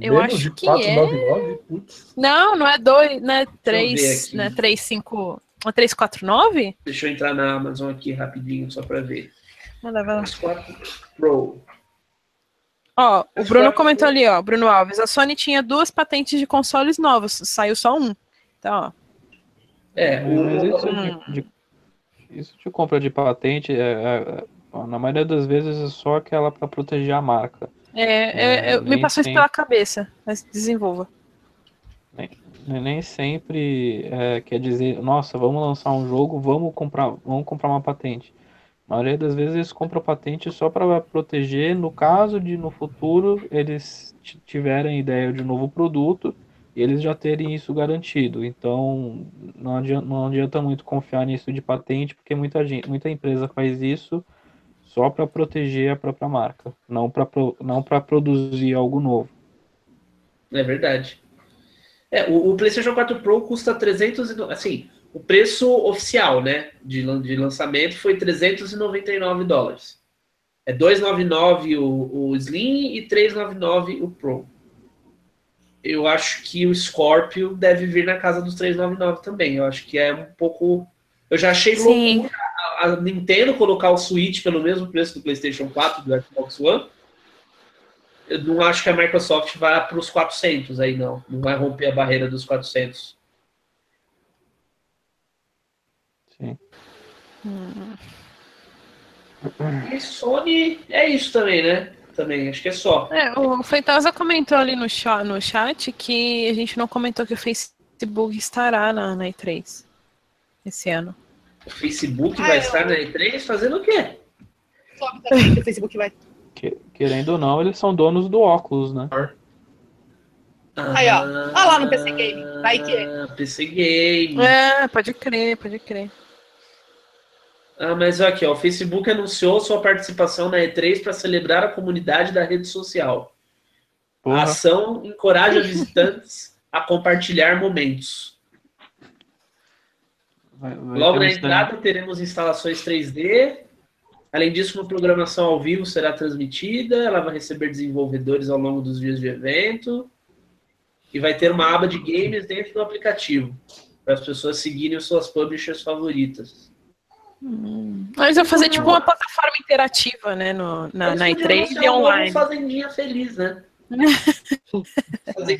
Eu Menos acho que 499? é. Putz. Não, não é 2, não é 3, não é 3, 5. Uma 349? Deixa eu entrar na Amazon aqui rapidinho, só para ver. Manda, vai lá. 4 Pro. Ó, o Bruno comentou ali, ó, Bruno Alves, a Sony tinha duas patentes de consoles novos, saiu só um. Então, ó. É, o... isso, hum. de, isso de compra de patente, é, é, na maioria das vezes é só aquela para proteger a marca. É, é, é me passou isso pela cabeça, mas desenvolva. Nem, nem sempre é, quer dizer, nossa, vamos lançar um jogo, vamos comprar, vamos comprar uma patente. A maioria das vezes eles compram patente só para proteger, no caso de no futuro eles tiverem ideia de um novo produto e eles já terem isso garantido. Então não adianta, não adianta muito confiar nisso de patente, porque muita gente, muita empresa faz isso só para proteger a própria marca, não para não produzir algo novo. É verdade. É, o, o, PlayStation 4 Pro custa 300 assim, o preço oficial, né, de, de lançamento foi 399 dólares. É 299 o, o Slim e 399 o Pro. Eu acho que o Scorpio deve vir na casa dos 399 também. Eu acho que é um pouco. Eu já achei Sim. loucura a Nintendo colocar o Switch pelo mesmo preço do PlayStation 4 do Xbox One eu não acho que a Microsoft vá para os 400 aí, não. Não vai romper a barreira dos 400. Sim. Hum. E Sony é isso também, né? Também, acho que é só. É, o Feitosa comentou ali no chat, no chat que a gente não comentou que o Facebook estará na, na E3 esse ano. O Facebook ah, vai eu... estar na E3 fazendo o quê? o Facebook vai querendo ou não, eles são donos do óculos, né? Aí, ó. Olha lá no PC Game. Vai que. PC Game. É, pode crer, pode crer. Ah, mas aqui, ó, o Facebook anunciou sua participação na E3 para celebrar a comunidade da rede social. Porra. A ação encoraja visitantes <laughs> a compartilhar momentos. Vai, vai Logo na entrada teremos instalações 3D, Além disso, uma programação ao vivo será transmitida, ela vai receber desenvolvedores ao longo dos dias de evento e vai ter uma aba de games dentro do aplicativo para as pessoas seguirem suas publishers favoritas. Hum. Mas eu fazer tipo uma plataforma interativa, né, no, na, na E3 e online. Fazendinha feliz, né? <laughs> Fazer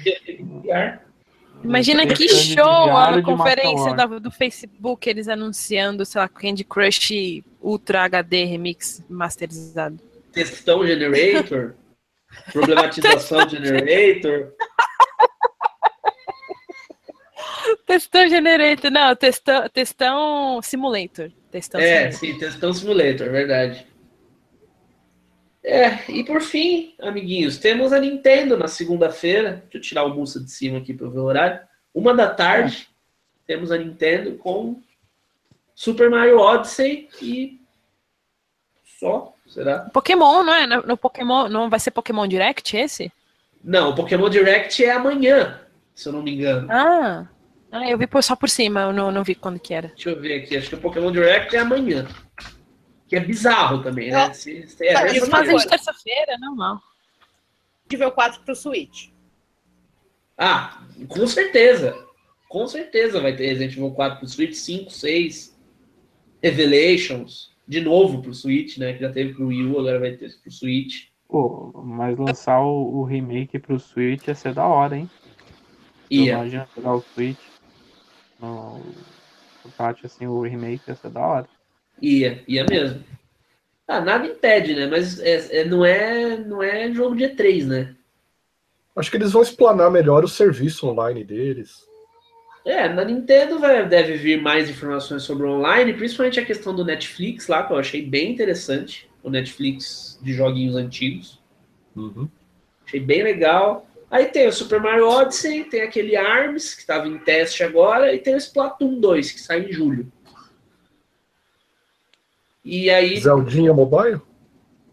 Imagina que show a conferência da, do Facebook, eles anunciando, sei lá, Candy Crush Ultra HD Remix masterizado. Textão Generator, <laughs> problematização Generator. Testão Generator, não, testão, testão Simulator. Testão é, simulator. sim, Testão Simulator, verdade. É, e por fim, amiguinhos, temos a Nintendo na segunda-feira. Deixa eu tirar o bolsa de cima aqui para ver o horário. Uma da tarde, é. temos a Nintendo com Super Mario Odyssey e só, será? Pokémon, não é? No Pokémon, não vai ser Pokémon Direct esse? Não, o Pokémon Direct é amanhã, se eu não me engano. Ah, ah eu vi só por cima, eu não, não vi quando que era. Deixa eu ver aqui, acho que o Pokémon Direct é amanhã. Que é bizarro também, né? Se, se é, Eles fazem de terça-feira, normal. Nível 4 pro Switch. Ah, com certeza. Com certeza vai ter Resident Evil 4 pro Switch, 5, 6, Revelations, de novo pro Switch, né? Que já teve pro Wii U, agora vai ter pro Switch. Pô, mas lançar o, o remake pro Switch ia ser da hora, hein? Ia. Imagina pegar o Switch no, no assim, o remake ia ser da hora. Ia, ia mesmo. Ah, nada impede, né? Mas é, é, não, é, não é jogo de E3, né? Acho que eles vão explanar melhor o serviço online deles. É, na Nintendo vai, deve vir mais informações sobre o online, principalmente a questão do Netflix lá, que eu achei bem interessante. O Netflix de joguinhos antigos. Uhum. Achei bem legal. Aí tem o Super Mario Odyssey, tem aquele ARMS, que estava em teste agora, e tem o Splatoon 2, que sai em julho. E aí. Zeldinha Mobile?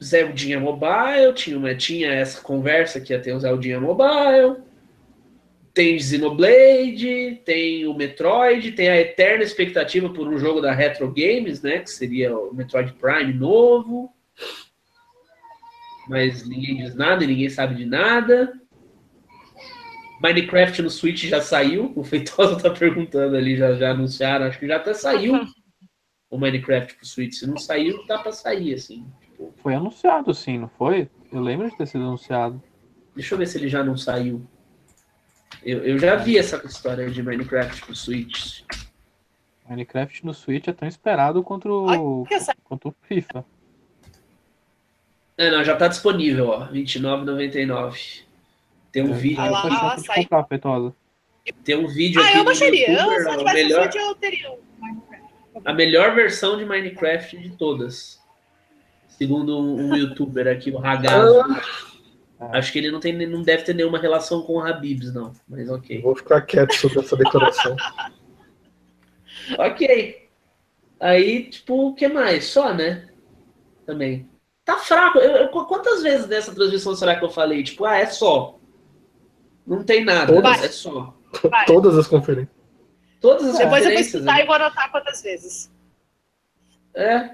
Zeldinha Mobile, tinha, uma, tinha essa conversa que ia ter o Zeldinha Mobile. Tem Xenoblade, tem o Metroid, tem a eterna expectativa por um jogo da Retro Games, né? Que seria o Metroid Prime novo. Mas ninguém diz nada e ninguém sabe de nada. Minecraft no Switch já saiu. <laughs> O Feitosa tá perguntando ali, já, já anunciaram, acho que já até saiu. <laughs> o Minecraft pro Switch. Se não saiu, dá pra sair, assim. Tipo... Foi anunciado, sim, não foi? Eu lembro de ter sido anunciado. Deixa eu ver se ele já não saiu. Eu, eu já vi essa história de Minecraft pro Switch. Minecraft no Switch é tão esperado quanto o, quanto o FIFA. É, não, já tá disponível, ó. R$29,99. Tem um é, vídeo. Ah, lá, ah, comprar, Tem um vídeo ah, aqui. eu baixaria. Eu, se eu tivesse melhor... Switch, eu teria um a melhor versão de Minecraft de todas. Segundo um, <laughs> youtuber aqui, o Ragazzo. Ah. Acho que ele não, tem, não deve ter nenhuma relação com o Habibs, não. Mas ok. Vou ficar quieto sobre essa decoração. <laughs> ok. Aí, tipo, o que mais? Só, né? Também. Tá fraco. Eu, eu, quantas vezes nessa transmissão será que eu falei? Tipo, ah, é só. Não tem nada, Todas, é só. Todas as conferências. Todas as Depois eu vou escutar né? e vou anotar quantas vezes. É,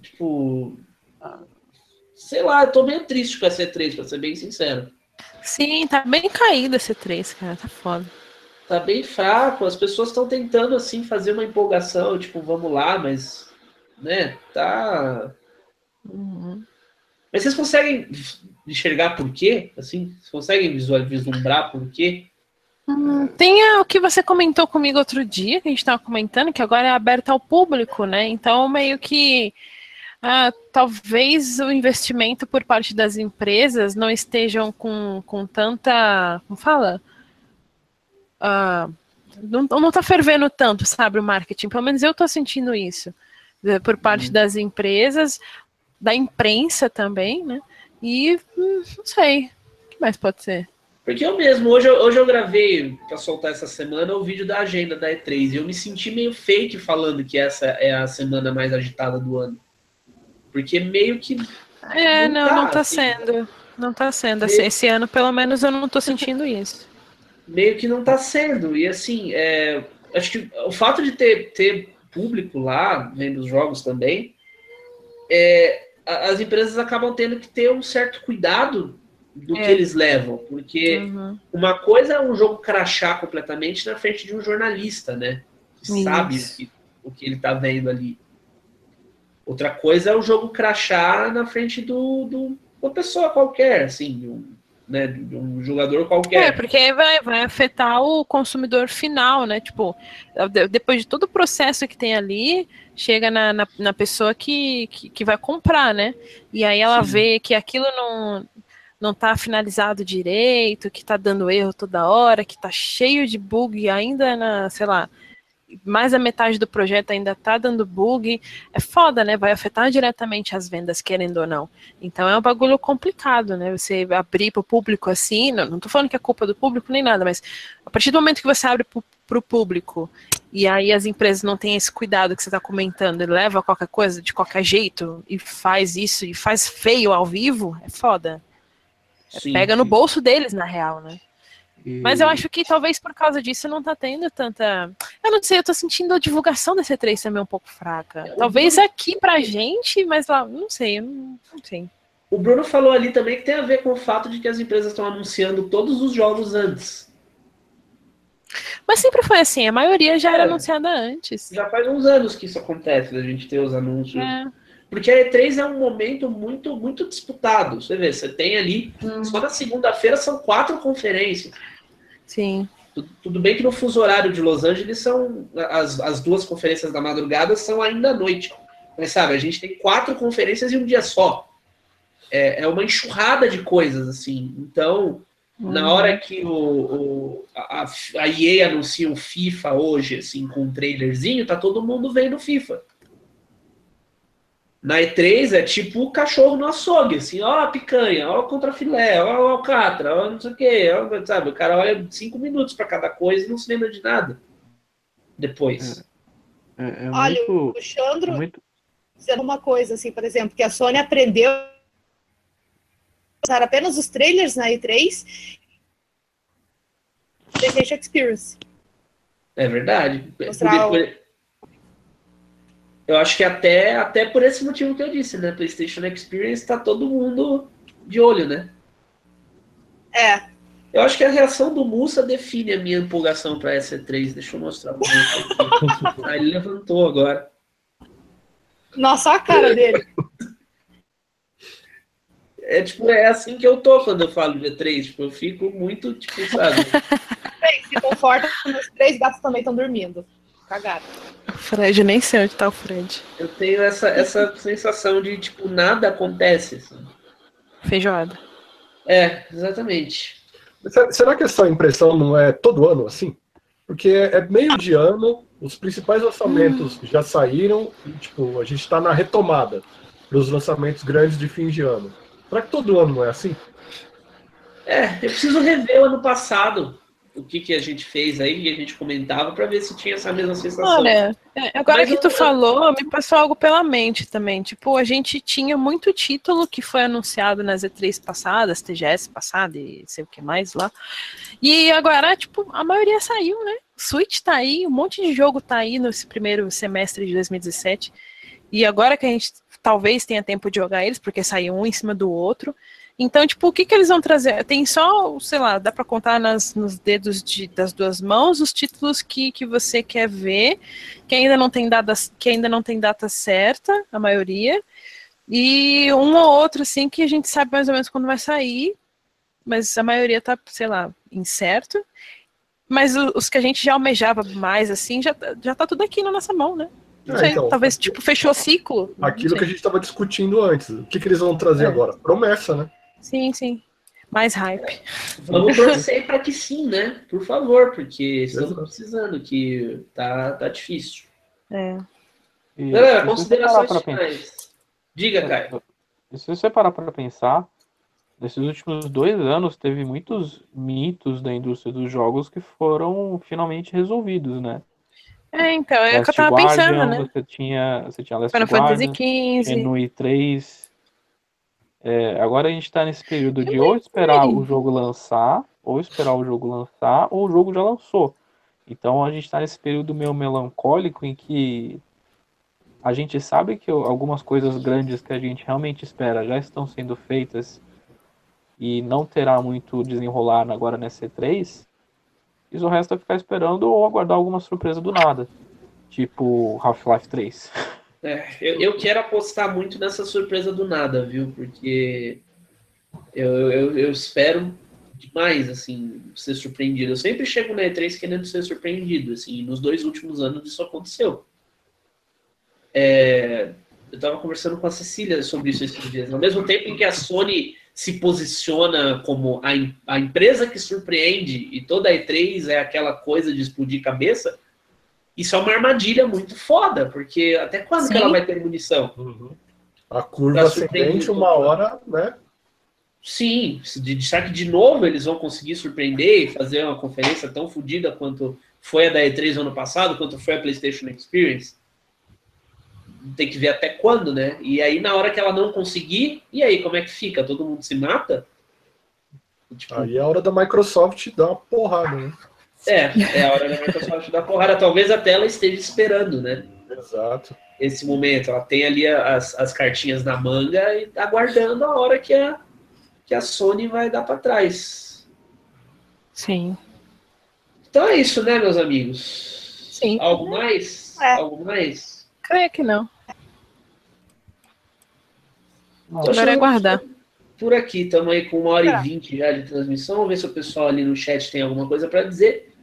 tipo. Sei lá, eu tô meio triste com a C3, pra ser bem sincero. Sim, tá bem caída a C3, cara, tá foda. Tá bem fraco, as pessoas estão tentando, assim, fazer uma empolgação, tipo, vamos lá, mas. Né, tá. Uhum. Mas vocês conseguem enxergar por quê? Assim, vocês conseguem vislumbrar por quê? Hum, tem o que você comentou comigo outro dia, que a gente estava comentando, que agora é aberto ao público, né? Então, meio que ah, talvez o investimento por parte das empresas não estejam com, com tanta. Como fala? Ah, não, não tá fervendo tanto, sabe, o marketing. Pelo menos eu estou sentindo isso. Por parte uhum. das empresas, da imprensa também, né? E hum, não sei. O que mais pode ser? Porque eu mesmo, hoje, hoje eu gravei para soltar essa semana o vídeo da agenda da E3 e eu me senti meio fake falando que essa é a semana mais agitada do ano. Porque meio que. É, não, não, tá, não tá assim, sendo. Não tá sendo. Meio... Esse ano, pelo menos, eu não tô sentindo isso. Meio que não tá sendo. E assim, é, acho que o fato de ter, ter público lá, vendo os jogos também, é, as empresas acabam tendo que ter um certo cuidado do é. que eles levam. Porque uhum. uma coisa é um jogo crachar completamente na frente de um jornalista, né? Que Isso. sabe o que, o que ele tá vendo ali. Outra coisa é o jogo crachar na frente do, do uma pessoa qualquer, assim, um, né? De um jogador qualquer. É, porque vai, vai afetar o consumidor final, né? Tipo, depois de todo o processo que tem ali, chega na, na, na pessoa que, que, que, vai comprar, né? E aí ela Sim. vê que aquilo não não tá finalizado direito, que tá dando erro toda hora, que tá cheio de bug ainda na, sei lá, mais da metade do projeto ainda tá dando bug, é foda, né? Vai afetar diretamente as vendas, querendo ou não. Então é um bagulho complicado, né? Você abrir para o público assim, não, tô falando que é culpa do público nem nada, mas a partir do momento que você abre para o público e aí as empresas não têm esse cuidado que você está comentando, e leva qualquer coisa de qualquer jeito e faz isso e faz feio ao vivo, é foda. Sim, Pega no bolso deles, na real, né? Mas eu acho que talvez por causa disso não tá tendo tanta. Eu não sei, eu tô sentindo a divulgação da C3 também um pouco fraca. Talvez aqui pra gente, mas lá, não sei, não, não sei. O Bruno falou ali também que tem a ver com o fato de que as empresas estão anunciando todos os jogos antes. Mas sempre foi assim, a maioria já é, era anunciada antes. Já faz uns anos que isso acontece, da gente ter os anúncios. É. Porque a E3 é um momento muito, muito disputado. Você vê, você tem ali, hum. só na segunda-feira são quatro conferências. Sim. Tudo bem que no fuso horário de Los Angeles são as, as duas conferências da madrugada são ainda à noite. Mas sabe, a gente tem quatro conferências em um dia só. É, é uma enxurrada de coisas, assim. Então, uhum. na hora que o, o, a, a EA anuncia o FIFA hoje, assim, com um trailerzinho, tá todo mundo vendo FIFA. Na E3 é tipo o cachorro no açougue, assim, ó a picanha, ó o contrafilé, ó o alcatra, ó não sei o quê, ó, sabe? O cara olha cinco minutos para cada coisa e não se lembra de nada depois. É, é, é olha, muito, o Xandro muito... dizendo uma coisa, assim, por exemplo, que a Sony aprendeu a usar apenas os trailers na E3 PlayStation Experience. É verdade. Mostrar eu acho que até, até por esse motivo que eu disse, né? PlayStation Experience tá todo mundo de olho, né? É. Eu acho que a reação do Musa define a minha empolgação para essa 3 Deixa eu mostrar ah, <laughs> ele levantou agora. Nossa, a cara dele. É tipo, é assim que eu tô quando eu falo de E3. Tipo, eu fico muito, tipo, sabe? <laughs> Bem, se conforta, os três gatos também estão dormindo. Cagado. Fred, nem sei onde tá o Fred. Eu tenho essa, essa sensação de, tipo, nada acontece. Assim. Feijoada. É, exatamente. Será que essa impressão não é todo ano assim? Porque é meio de ano, os principais lançamentos hum. já saíram e, tipo, a gente está na retomada dos lançamentos grandes de fim de ano. Será que todo ano não é assim? É, eu preciso rever o ano passado o que, que a gente fez aí, e a gente comentava, para ver se tinha essa mesma sensação. Olha, é, agora Mas que tu eu... falou, me passou algo pela mente também. Tipo, a gente tinha muito título que foi anunciado nas E3 passadas, TGS passada e sei o que mais lá. E agora, tipo, a maioria saiu, né? Switch tá aí, um monte de jogo tá aí nesse primeiro semestre de 2017. E agora que a gente talvez tenha tempo de jogar eles, porque saiu um em cima do outro. Então, tipo, o que, que eles vão trazer? Tem só, sei lá, dá para contar nas, nos dedos de, das duas mãos os títulos que, que você quer ver, que ainda não tem data, que ainda não tem data certa, a maioria, e um ou outro, assim, que a gente sabe mais ou menos quando vai sair, mas a maioria tá, sei lá, incerto. Mas os que a gente já almejava mais, assim, já, já tá tudo aqui na nossa mão, né? Não é, sei, então, talvez, tipo, fechou ciclo. Aquilo que a gente estava discutindo antes. O que, que eles vão trazer é. agora? Promessa, né? Sim, sim. Mais hype. Vamos <laughs> torcer para que sim, né? Por favor, porque estamos precisando, que tá, tá difícil. É. E, Galera, considerações finais. Diga, Caio. Se você parar para pensar, nesses últimos dois anos teve muitos mitos da indústria dos jogos que foram finalmente resolvidos, né? É, então, é o que eu tava Guardian, pensando, né? Você tinha, você tinha Last Final Guardian, Fantasy XV. No i3, é, agora a gente está nesse período de ou esperar o jogo lançar, ou esperar o jogo lançar, ou o jogo já lançou. Então a gente está nesse período meio melancólico em que a gente sabe que algumas coisas grandes que a gente realmente espera já estão sendo feitas e não terá muito desenrolar agora nessa E3. E o resto é ficar esperando ou aguardar alguma surpresa do nada. Tipo Half-Life 3. <laughs> É, eu, eu, quero apostar muito nessa surpresa do nada, viu? Porque Eu, eu, eu espero demais, assim, ser surpreendido. Eu sempre chego na E3 querendo ser surpreendido, assim, nos dois últimos anos isso aconteceu. É, eu estava conversando com a Cecília sobre isso esses dias. Ao mesmo tempo em que a Sony se posiciona como a, a empresa que surpreende e toda a E3 é aquela coisa de explodir cabeça, isso é uma armadilha muito foda, porque até quando que ela vai ter munição? Uhum. A curva ascendente, uma hora, né? Sim, de, será que de novo eles vão conseguir surpreender e fazer uma conferência tão fodida quanto foi a da E3 ano passado, quanto foi a PlayStation Experience? Tem que ver até quando, né? E aí, na hora que ela não conseguir, e aí, como é que fica? Todo mundo se mata? Tipo... Aí é a hora da Microsoft dar uma porrada, né? É, é a hora da Microsoft dar porrada. Talvez até ela esteja esperando, né? Exato. Esse momento. Ela tem ali as, as cartinhas na manga e aguardando a hora que a, que a Sony vai dar para trás. Sim. Então é isso, né, meus amigos? Sim. Algo mais? É. Algo mais? Creio que não. Agora é aguardar. Por aqui, estamos aí com uma hora e vinte já de transmissão. Vamos ver se o pessoal ali no chat tem alguma coisa para dizer.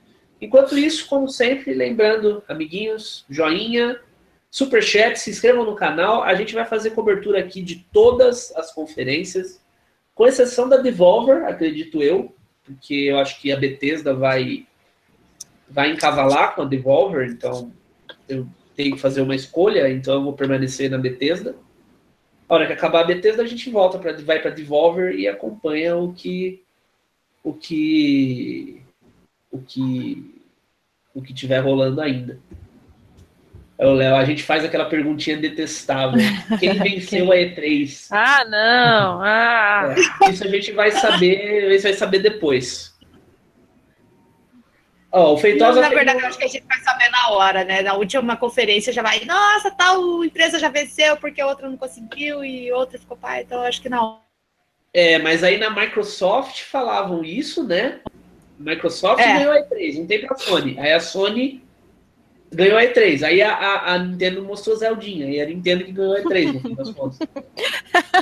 Enquanto isso, como sempre, lembrando, amiguinhos, joinha, super chat, se inscrevam no canal. A gente vai fazer cobertura aqui de todas as conferências, com exceção da Devolver, acredito eu, porque eu acho que a Bethesda vai vai encavalar com a Devolver, então eu tenho que fazer uma escolha, então eu vou permanecer na Bethesda. A hora que acabar a Bethesda, a gente volta para vai para Devolver e acompanha o que o que o que o que tiver rolando ainda. O Léo, a gente faz aquela perguntinha detestável. <laughs> Quem venceu a E3? Ah, não! Ah. É, isso a gente vai saber, isso vai saber depois. Oh, o Feitosa não, na verdade, eu acho que a gente vai saber na hora, né? Na última conferência já vai, nossa, tal empresa já venceu porque a outra não conseguiu e outra ficou pai, então eu acho que não. É, mas aí na Microsoft falavam isso, né? Microsoft é. ganhou a E3, não tem pra Sony. Aí a Sony ganhou a E3. Aí a, a, a, Nintendo mostrou Zeldinha. E a Nintendo que ganhou a E3, no fim das contas. <laughs>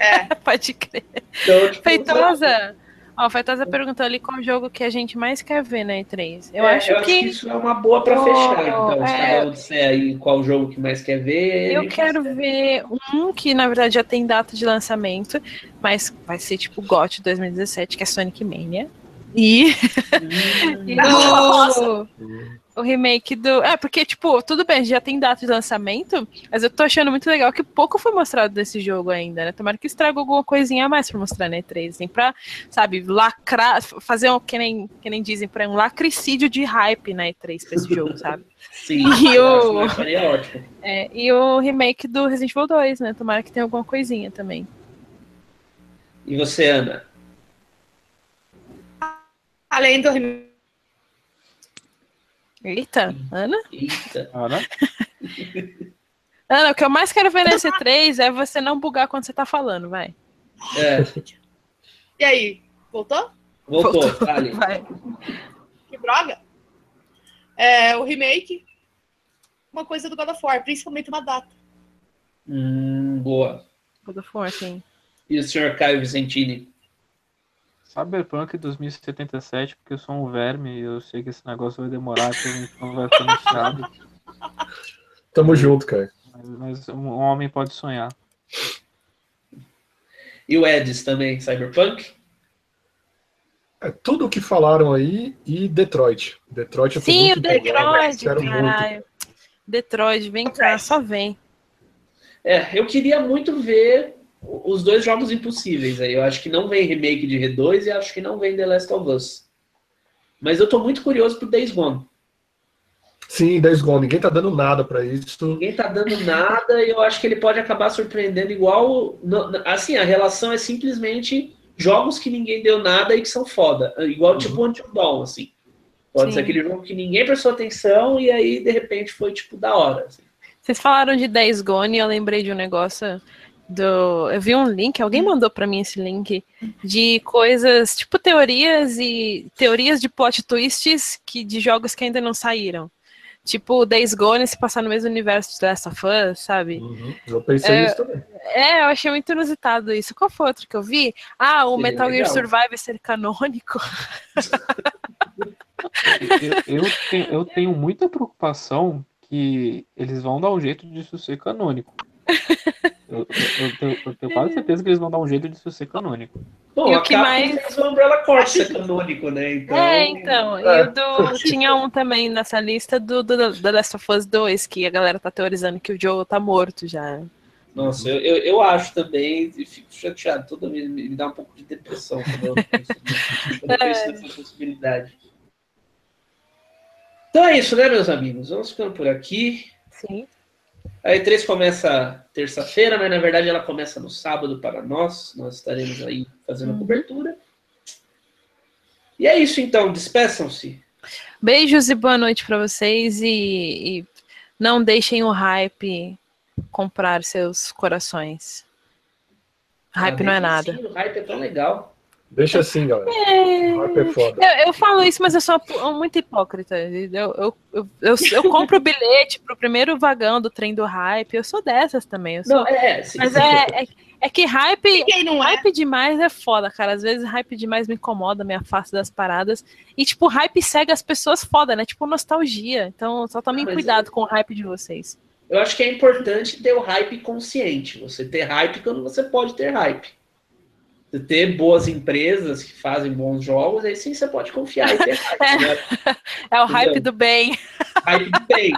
É, <laughs> pode crer. Então, tipo, Feitosa, Ó, o Feitosa perguntou ali qual jogo que a gente mais quer ver na E3. Eu, é, acho, eu que... acho que isso é uma boa para oh, fechar. Então, se cada um disser aí qual jogo que mais quer ver. Eu quero ver um que, na verdade, já tem data de lançamento, mas vai ser tipo GOT 2017, que é Sonic Mania. E, e <laughs> o, o remake do. É, porque, tipo, tudo bem, já tem data de lançamento, mas eu tô achando muito legal que pouco foi mostrado desse jogo ainda, né? Tomara que estraga alguma coisinha a mais pra mostrar na E3, assim, pra, sabe, lacrar, fazer um, que nem, que nem dizem, pra um lacricídio de hype na E3 pra esse jogo, sabe? <laughs> Sim, e o, ótimo. É, e o remake do Resident Evil 2, né? Tomara que tenha alguma coisinha também. E você, Ana? Além do remake Eita, Ana? Eita. Ana? <laughs> Ana, o que eu mais quero ver nesse 3 é você não bugar quando você tá falando, vai. É. E aí, voltou? Voltou, voltou. Vale. <laughs> Vai. Que droga. É, o remake, uma coisa do God of War, principalmente uma data. Hum, boa. God of War, sim. E o senhor Caio Vicentini? Cyberpunk 2077, porque eu sou um verme e eu sei que esse negócio vai demorar, então não vai ser anunciado. <laughs> Tamo junto, cara. Mas, mas, um homem pode sonhar. E o Edis também, Cyberpunk? É tudo o que falaram aí e Detroit. Detroit eu Sim, o Detroit, caralho. Detroit, vem cá, só vem. É, eu queria muito ver os dois jogos impossíveis aí. Eu acho que não vem remake de R2 e acho que não vem The Last of Us. Mas eu tô muito curioso pro Days Gone. Sim, Days Gone. Ninguém tá dando nada para isso. Ninguém tá dando nada e eu acho que ele pode acabar surpreendendo igual... Assim, a relação é simplesmente jogos que ninguém deu nada e que são foda. Igual tipo uhum. tipo Until Dawn, assim. Pode Sim. ser aquele jogo que ninguém prestou atenção e aí, de repente, foi, tipo, da hora. Assim. Vocês falaram de Days Gone e eu lembrei de um negócio do. Eu vi um link, alguém mandou para mim esse link de coisas, tipo teorias e teorias de plot twists que, de jogos que ainda não saíram. Tipo, Days Gone se passar no mesmo universo de Last of Us, sabe? Uhum. Eu pensei é, nisso também. É, eu achei muito inusitado isso. Qual foi outro que eu vi? Ah, o Metal Gear Survive ser canônico. eu, eu, tenho, eu tenho muita preocupação que eles vão dar um jeito disso ser canônico. <laughs> Eu, eu, tenho, eu, tenho, quase certeza que eles vão dar um jeito disso ser canônico. Bom, e o que mais. O Umbrella Corps é canônico, né? Então... É, então. É. E o do... <laughs> tinha um também nessa lista do, do, do The Last of Us 2, que a galera tá teorizando que o Joe tá morto já. Nossa, eu, eu, eu acho também, e fico chateado, toda vez me, me dá um pouco de depressão quando eu penso, quando eu penso é. nessa possibilidade. Então é isso, né, meus amigos? Vamos ficando por aqui. Sim. A E3 começa terça-feira, mas na verdade ela começa no sábado para nós. Nós estaremos aí fazendo a cobertura. E é isso então, despeçam-se. Beijos e boa noite para vocês e, e, não deixem o hype comprar seus corações. Hype ah, não é nada. O hype é tão legal. Deixa assim, galera. É... Eu, eu, falo isso, mas eu sou muito hipócrita. Eu, eu, eu, eu, eu compro o bilhete pro primeiro vagão do trem do hype. Eu sou dessas também. Eu sou... Não, é, sim, mas sim. É, é, é, que hype, não é? hype demais é foda, cara. Às vezes hype demais me incomoda, me afasta das paradas. E, tipo, hype segue as pessoas foda, né? Tipo, nostalgia. Então, só tomem ah, cuidado com o hype de vocês. Eu acho que é importante ter o hype consciente. Você ter hype quando você pode ter hype ter boas empresas que fazem bons jogos, aí sim você pode confiar e <laughs> ter hype. Né? É o hype do bem. Hype do bem.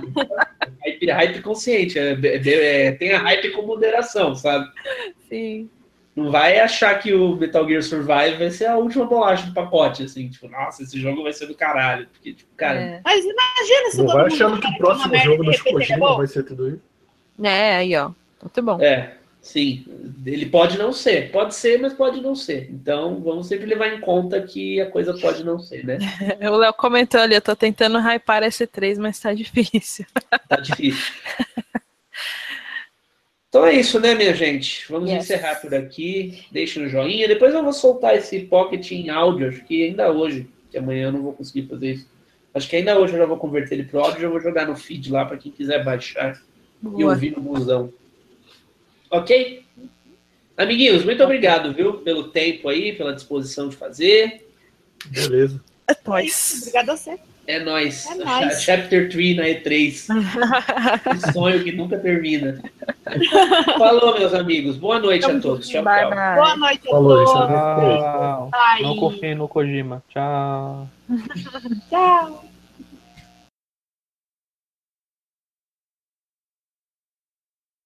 hype, hype consciente. É, é, é, tenha hype com moderação, sabe? Sim. Não vai achar que o Metal Gear Survive vai ser a última bolacha do pacote, assim, tipo, nossa, esse jogo vai ser do caralho. Porque, tipo, cara. É. Mas imagina se Não vai achando que o próximo jogo Kojima vai ser tudo isso. É, aí, ó. Muito bom. É. Sim, ele pode não ser. Pode ser, mas pode não ser. Então, vamos sempre levar em conta que a coisa pode não ser, né? <laughs> o Léo comentou ali, eu tô tentando hypar S3, mas tá difícil. <laughs> Tá difícil. Então é isso, né, minha gente? Vamos yes. encerrar por aqui. Deixe no joinha. Depois eu vou soltar esse pocket em áudio, acho que ainda hoje, que amanhã eu não vou conseguir fazer isso. Acho que ainda hoje eu já vou converter ele pro áudio, já vou jogar no feed lá para quem quiser baixar Boa. e ouvir no busão. Ok? Amiguinhos, muito obrigado, viu, pelo tempo aí, pela disposição de fazer. Beleza. É nóis. Obrigado a você. É nóis. É nóis. Chapter 3 na E3. <laughs> sonho que nunca termina. Falou, meus amigos. Boa noite a todos. Tchau, tchau. Boa noite a Falou, todos. Tchau. Não confie no Kojima. Tchau. <laughs> tchau.